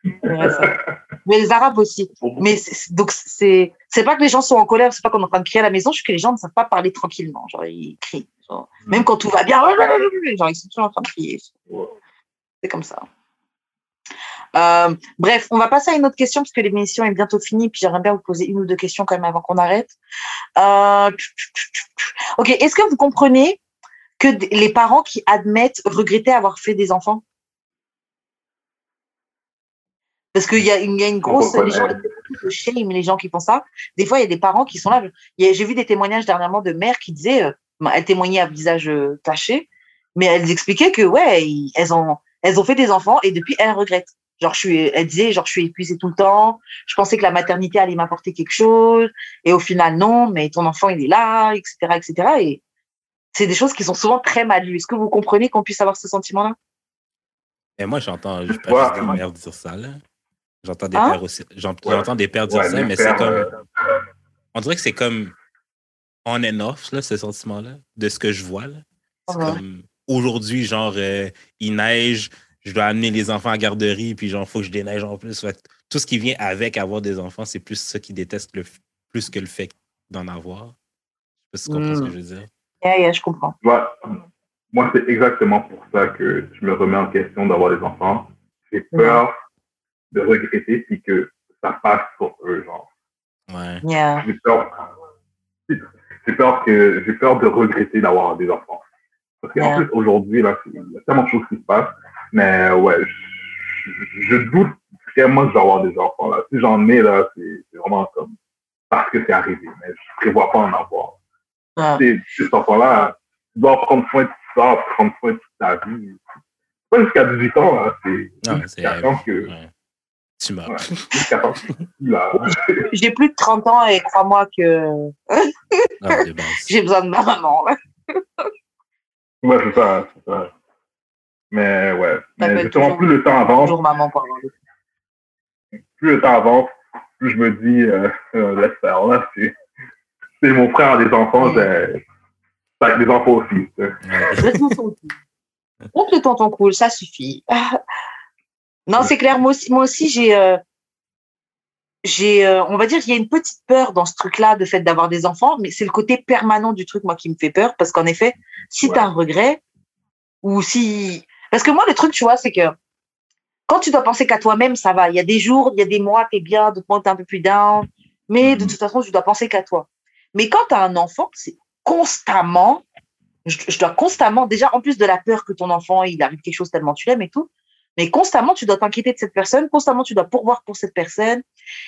Mais les Arabes aussi. Mais donc, c'est, c'est pas que les gens sont en colère, c'est pas qu'on est en train de crier à la maison, c'est que les gens ne savent pas parler tranquillement. Genre, ils crient. Genre, même quand tout va bien, genre, ils sont toujours en train de crier. C'est comme ça. Euh, bref, on va passer à une autre question parce que l'émission est bientôt finie, puis j'aimerais bien vous poser une ou deux questions quand même avant qu'on arrête. Euh, ok, est-ce que vous comprenez que les parents qui admettent regretter avoir fait des enfants? Parce qu'il y a une, il y a une grosse, les gens, le shame, les gens qui font ça. Des fois, il y a des parents qui sont là. J'ai vu des témoignages dernièrement de mères qui disaient, euh, elles témoignaient à visage caché, mais elles expliquaient que ouais, ils- elles ont, elles ont fait des enfants et depuis elles regrettent. Genre, je suis, elle disait, genre, je suis épuisée tout le temps. Je pensais que la maternité allait m'apporter quelque chose. Et au final, non, mais ton enfant, il est là, etc., etc. Et c'est des choses qui sont souvent très mal lues. Est-ce que vous comprenez qu'on puisse avoir ce sentiment-là? Et moi, j'entends je pas des pères dire ça, là. J'entends des Hein? pères aussi. J'entends des pères dire Ouais, ça, mais c'est comme. euh, On dirait que c'est comme on and off, là, ce sentiment-là, de ce que je vois. là. C'est Ouais. comme aujourd'hui, genre, euh, il neige, je dois amener les enfants à la garderie, puis genre, faut que je déneige en plus. Tout ce qui vient avec avoir des enfants, c'est plus ça qui déteste le, plus que le fait d'en avoir. Je sais pas si tu comprends ce que Mm. je veux dire. Yeah, yeah, je comprends. Moi, c'est exactement pour ça que je me remets en question d'avoir des enfants. J'ai peur de regretter puis que ça passe sur eux, genre. Ouais. Yeah. J'ai peur, j'ai peur que, j'ai peur de regretter d'avoir des enfants. Parce qu'en plus, aujourd'hui, là, il y a tellement de choses qui se passent. Mais ouais, je, doute vraiment que je vais avoir des enfants, là. Si j'en ai, là, c'est c'est vraiment comme parce que c'est arrivé. Mais je prévois pas en avoir. Ouais. Ces, ces enfants-là, tu dois prendre soin de ça, prendre soin de toute ta vie. Pas jusqu'à 18 ans, là. C'est Non, jusqu'à c'est. temps que, ouais. Tu meurs. Ouais. jusqu'à temps que, là. J'ai plus de 30 ans et crois-moi que Ah, base. j'ai besoin de ma maman. Ouais, c'est ça, c'est ça. Mais ouais. Mais être justement, toujours- plus le temps avance, maman plus le temps avance, plus je me dis, euh, euh, laisse faire, là, c'est, mon frère a des enfants, c'est, c'est avec des enfants aussi. tu sais. Ouais. Le tonton cool. Ça suffit. non, c'est clair. Moi aussi, moi aussi j'ai, euh, j'ai, euh, on va dire, qu'il y a une petite peur dans ce truc-là, de fait d'avoir des enfants, mais c'est le côté permanent du truc, moi, qui me fait peur, parce qu'en effet, si Ouais. tu as un regret, ou si, parce que moi, le truc, tu vois, c'est que quand tu dois penser qu'à toi-même, ça va. Il y a des jours, il y a des mois, t'es bien, d'autres mois, t'es un peu plus down, mais de Mhm. toute façon, tu dois penser qu'à toi. Mais quand tu as un enfant, c'est constamment, je, je dois constamment, déjà, en plus de la peur que ton enfant, il arrive quelque chose tellement tu l'aimes et tout, mais constamment, tu dois t'inquiéter de cette personne, constamment, tu dois pourvoir pour cette personne.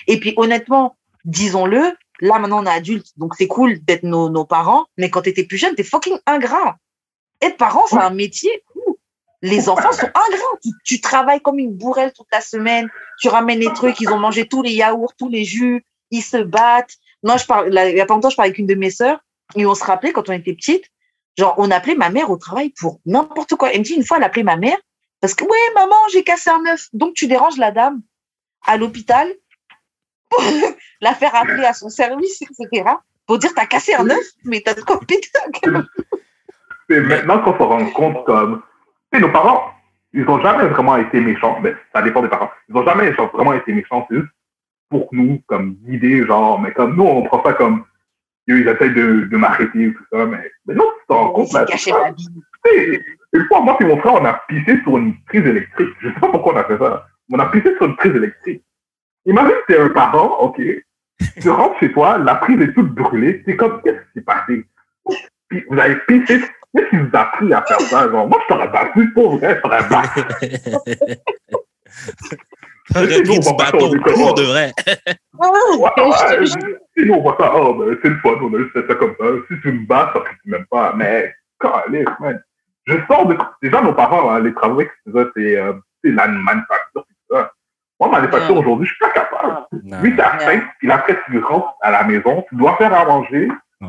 Et puis, honnêtement, disons-le, là, maintenant, on est adulte, donc c'est cool d'être nos, nos parents, mais quand tu étais plus jeune, t'es fucking ingrat. Être parent, c'est un métier. Les enfants sont ingrats. Tu, tu travailles comme une bourrelle toute la semaine. Tu ramènes les trucs. Ils ont mangé tous les yaourts, tous les jus. Ils se battent. Moi, je parle, là, il y a pas longtemps, je parlais avec une de mes sœurs et on se rappelait quand on était petite, genre, on appelait ma mère au travail pour n'importe quoi. Elle me dit, une fois, elle appelait ma mère parce que, ouais, maman, j'ai cassé un œuf. Donc, tu déranges la dame à l'hôpital pour la faire appeler à son service, etc. Pour dire, t'as cassé un œuf, mais t'as de quoi péter. C'est maintenant qu'on se rend compte comme, sais, nos parents, ils n'ont jamais vraiment été méchants, mais ça dépend des parents. Ils n'ont jamais genre, vraiment été méchants, c'est juste pour nous, comme guider, genre, mais comme nous, on prend ça comme, ils essayent de, de m'arrêter ou tout ça, mais, mais non, tu te rends compte, une fois, moi et mon frère, on a pissé sur une prise électrique. Je sais pas pourquoi on a fait ça. On a pissé sur une prise électrique. Imagine que t'es un parent, ok, tu rentres chez toi, la prise est toute brûlée, c'est comme, qu'est-ce qui s'est passé? Vous avez pissé, qu'est-ce qui vous a pris à faire ça? Genre, moi, je t'aurais battu, pour vrai, je t'aurais battu. T'aurais pris du bâton pour de vrai. Je- si nous, on voit ça, oh, ben, c'est le fun, on a juste fait ça comme ça. Si tu me bats, ça ne même pas. Mais, calé, man. Je sors de. Déjà, nos parents, hein, les travaux c'est euh, c'est la manufacture, tout ça. Moi, manufacture Ouais. aujourd'hui, je suis pas capable. Non. 8 à Ouais. 5, puis après, tu rentres à la maison, tu dois faire à manger. Ouais.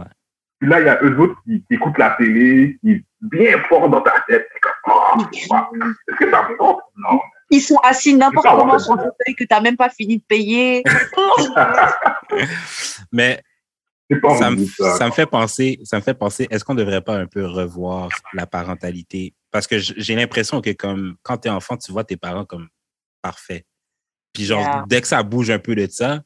Puis là, il y a eux autres qui, qui écoutent la télé, qui bien fort dans ta tête. C'est comme, oh, est-ce que ça me compte? Non. Ils sont assis n'importe comment sur un fauteuil que t'as même pas fini de payer. Mais ça me, ça. ça me fait penser, ça me fait penser, est-ce qu'on ne devrait pas un peu revoir la parentalité? Parce que j'ai l'impression que comme quand tu es enfant, tu vois tes parents comme parfaits. Puis genre, Yeah. dès que ça bouge un peu de ça,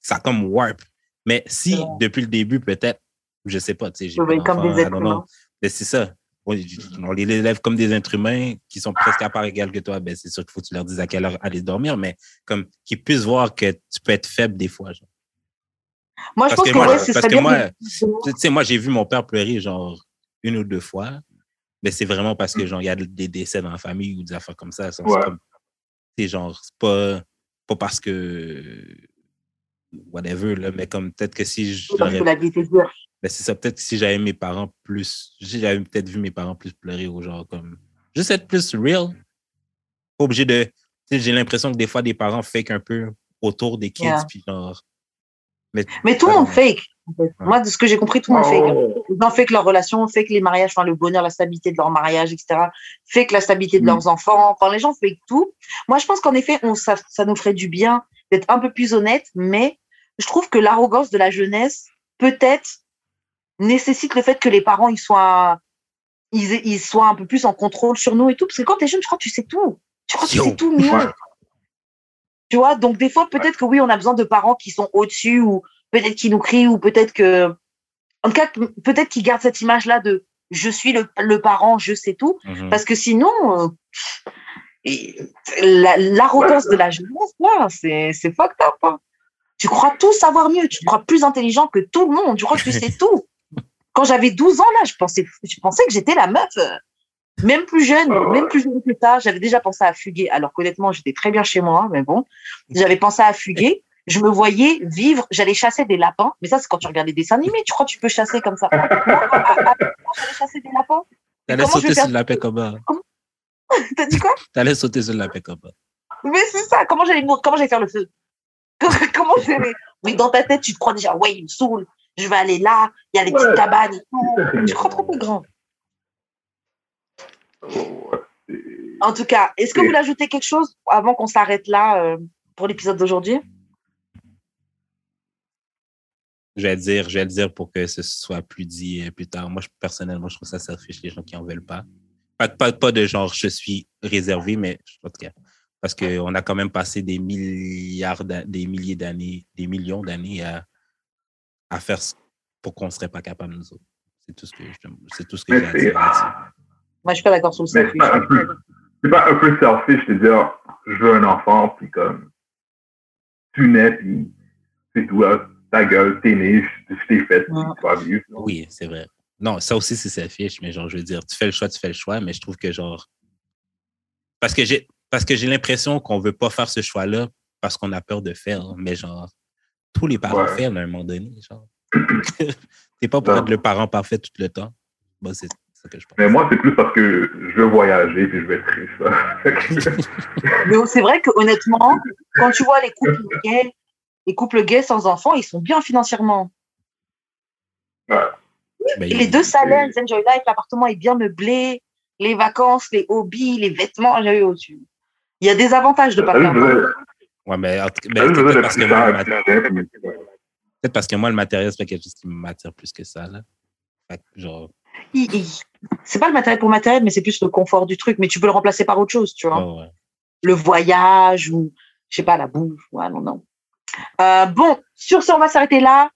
ça comme warp. Mais si depuis le début, peut-être, je sais pas, tu sais, j'ai Oui, comme des êtres humains. Mais c'est ça. On, on les élève comme des êtres humains qui sont presque à part égale que toi. Ben, c'est sûr qu'il faut que tu leur dises à quelle heure aller dormir, mais comme qu'ils puissent voir que tu peux être faible des fois. genre. Moi, je Parce pense que que, moi, ouais, je- parce que moi, Tu sais, moi, j'ai vu mon père pleurer genre une ou deux fois, mais c'est vraiment parce que genre, il y a des décès dans la famille ou des affaires comme ça. C'est Ouais. comme- c'est genre, c'est pas, pas parce que whatever, là, mais comme peut-être que si Parce j'aurais que la vie était dure. Ben, c'est ça, peut-être que si j'avais mes parents plus. si J'avais peut-être vu mes parents plus pleurer ou genre comme. Juste être plus real. Pas obligé de. J'ai l'impression que des fois, des parents fake un peu autour des kids, Yeah. puis genre. Mais tout le monde fake. en fait. Moi, de ce que j'ai compris, tout le monde fake. Oh. Les gens fake leur relation, fake les mariages, enfin, le bonheur, la stabilité de leur mariage, etc. Fake la stabilité de Mm. leurs enfants. Enfin, les gens fake tout. Moi, je pense qu'en effet, on, ça, ça nous ferait du bien d'être un peu plus honnête, mais je trouve que l'arrogance de la jeunesse, peut-être, nécessite le fait que les parents, ils soient, ils, ils soient un peu plus en contrôle sur nous et tout. Parce que quand t'es jeune, je crois que tu sais tout. Tu crois que tu sais tout mieux. Ouais. Tu vois, donc des fois, peut-être que oui, on a besoin de parents qui sont au-dessus ou peut-être qui nous crient ou peut-être que. En tout cas, peut-être qu'ils gardent cette image-là de je suis le, le parent, je sais tout. mhm. Parce que sinon, euh, la- l'arrogance de la jeunesse, là, c'est c'est fucked up. hein. Tu crois tout savoir mieux, tu te crois plus intelligent que tout le monde, tu crois que tu sais tout. Quand j'avais 12 ans, là, je pensais, je pensais que j'étais la meuf. euh, Même plus jeune, Oh, même plus jeune que ça, j'avais déjà pensé à fuguer. Alors qu'honnêtement, j'étais très bien chez moi, mais bon, j'avais pensé à fuguer. Je me voyais vivre, j'allais chasser des lapins. Mais ça, c'est quand tu regardes des dessins animés. Tu crois que tu peux chasser comme ça? J'allais chasser des lapins. T'allais sauter sur le lapin comme ça. T'as dit quoi? T'allais sauter sur le lapin comme ça. Mais c'est ça, comment j'allais mourir? Comment j'allais faire le feu? Comment j'allais? Oui, dans ta tête, tu te crois déjà, ouais, il me saoule, je vais aller là, il y a les petites cabanes et tout. Tu crois trop peu grand. En tout cas, est-ce que vous voulez ajouter quelque chose avant qu'on s'arrête là euh, pour l'épisode d'aujourd'hui? Je vais le dire, je vais le dire pour que ce soit plus dit euh, plus tard. Moi, je- personnellement, je trouve ça selfish, les gens qui en veulent pas. Pas, pas, pas de genre, je suis réservé, mais en tout cas, parce qu'on a quand même passé des milliards, des milliers d'années, des millions d'années à, à faire ce- pour qu'on ne serait pas capable, nous autres. C'est tout ce que je, c'est tout ce que Mais j'ai à dire. Moi, je suis pas d'accord sur le Mais c'est pas un peu, c'est pas un peu selfish de dire, je veux un enfant, puis comme, tu nais, puis c'est là, ta gueule, t'es né, je je t'ai fait, Ouais. tu vas vivre. Oui, c'est vrai. Non, ça aussi, c'est selfish, mais genre, je veux dire, tu fais le choix, tu fais le choix, mais je trouve que genre. Parce que j'ai parce que j'ai l'impression qu'on veut pas faire ce choix-là parce qu'on a peur de faire, mais genre, tous les parents Ouais. à un moment donné, genre. T'es pas pour Non. être le parent parfait tout le temps. Bon, c'est ça que je pense. Mais moi, c'est plus parce que je veux voyager, puis je veux être. Fait que- Mais c'est vrai que honnêtement, quand tu vois les couples gays, les couples gays sans enfants, ils sont bien financièrement. Ben, Et les deux salaires, enjoy life, l'appartement est bien meublé, les vacances, les hobbies, les vêtements, j'ai eu au-dessus. Il y a des avantages de pas faire d'enfants. Ouais, mais besoin peut-être parce, parce que moi, le matériel, c'est pas quelque chose qui m'attire plus que ça, là. Fait genre, C'est pas le matériel pour matériel, mais c'est plus le confort du truc. Mais tu peux le remplacer par autre chose, tu vois. ouais. Le voyage ou, je sais pas, la bouffe. Ouais, non, non. Euh, bon, sur ce, on va s'arrêter là.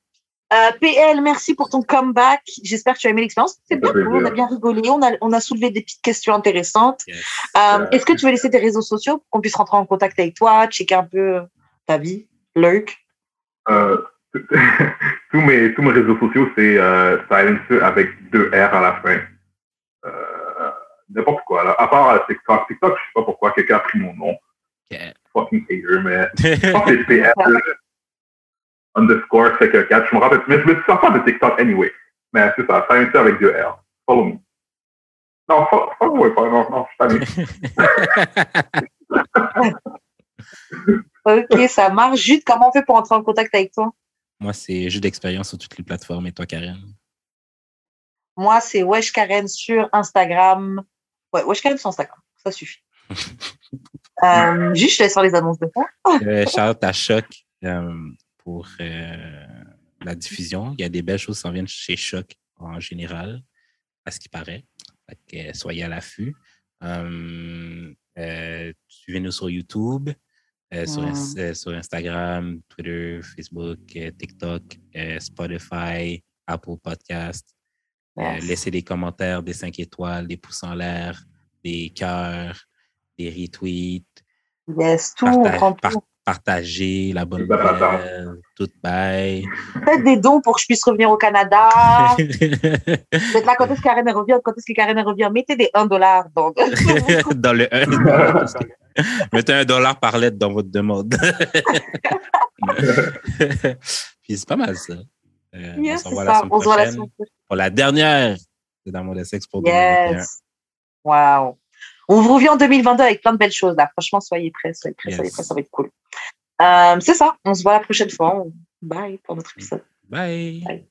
Euh, PL, merci pour ton comeback. J'espère que tu as aimé l'expérience. C'est bien, on a bien rigolé. On a, on a soulevé des petites questions intéressantes. Yes. Euh, Est-ce que tu veux laisser tes réseaux sociaux pour qu'on puisse rentrer en contact avec toi, checker un peu ta vie, lurk? Euh, tous, mes, tous mes réseaux sociaux, c'est euh, Silencer avec deux R à la fin. Euh, N'importe quoi, là. À part euh, TikTok. TikTok, je sais pas pourquoi quelqu'un a pris mon nom. Fucking hater, mais je pense que c'est PL underscore que 4. Je me rappelle, mais je me sens pas de TikTok anyway. Mais c'est ça, Silencer avec deux R. Follow me. Non, follow, follow ouais, pas, non, non, je suis. Ok, ça marche. Jude, comment on fait pour entrer en contact avec toi? Moi, c'est jeu d'expérience sur toutes les plateformes. Et toi, Karen? Moi, c'est Wesh Karen sur Instagram. Ouais, Wesh Karen sur Instagram. Ça suffit. euh, juste, je te laisse faire les annonces de fin. Euh, shout à Choc euh, pour euh, la diffusion. Il y a des belles choses qui s'en viennent chez Choc en général, à ce qui paraît. Que, euh, soyez à l'affût. Euh, euh, Suivez-nous sur YouTube, euh, sur. Ins- sur Instagram, Twitter, Facebook, TikTok, Spotify, Apple Podcast. Yes. laissez des commentaires, des 5 étoiles, des pouces en l'air, des cœurs, des retweets. Yes, tout, on Partage- prend par- tout. Partager la bonne Bah, bah, bah. nouvelle, tout bye. Faites des dons pour que je puisse revenir au Canada. Faites là, quand est-ce que Karen revient Quand est-ce que Karen revient? Mettez des 1 dollar dans... dans le 1. Mettez un dollar par lettre dans votre demande. Puis c'est pas mal ça. Euh, on Yes, se c'est On voit la semaine prochaine. pour la dernière de D'amour de sexe pour 2021. Yes. Wow. On vous revient en 2022 avec plein de belles choses là. Franchement, soyez prêts, soyez prêts, Yes. soyez prêts, ça va être cool. Euh, c'est ça. On se voit la prochaine fois. Bye pour notre épisode. Bye. Bye.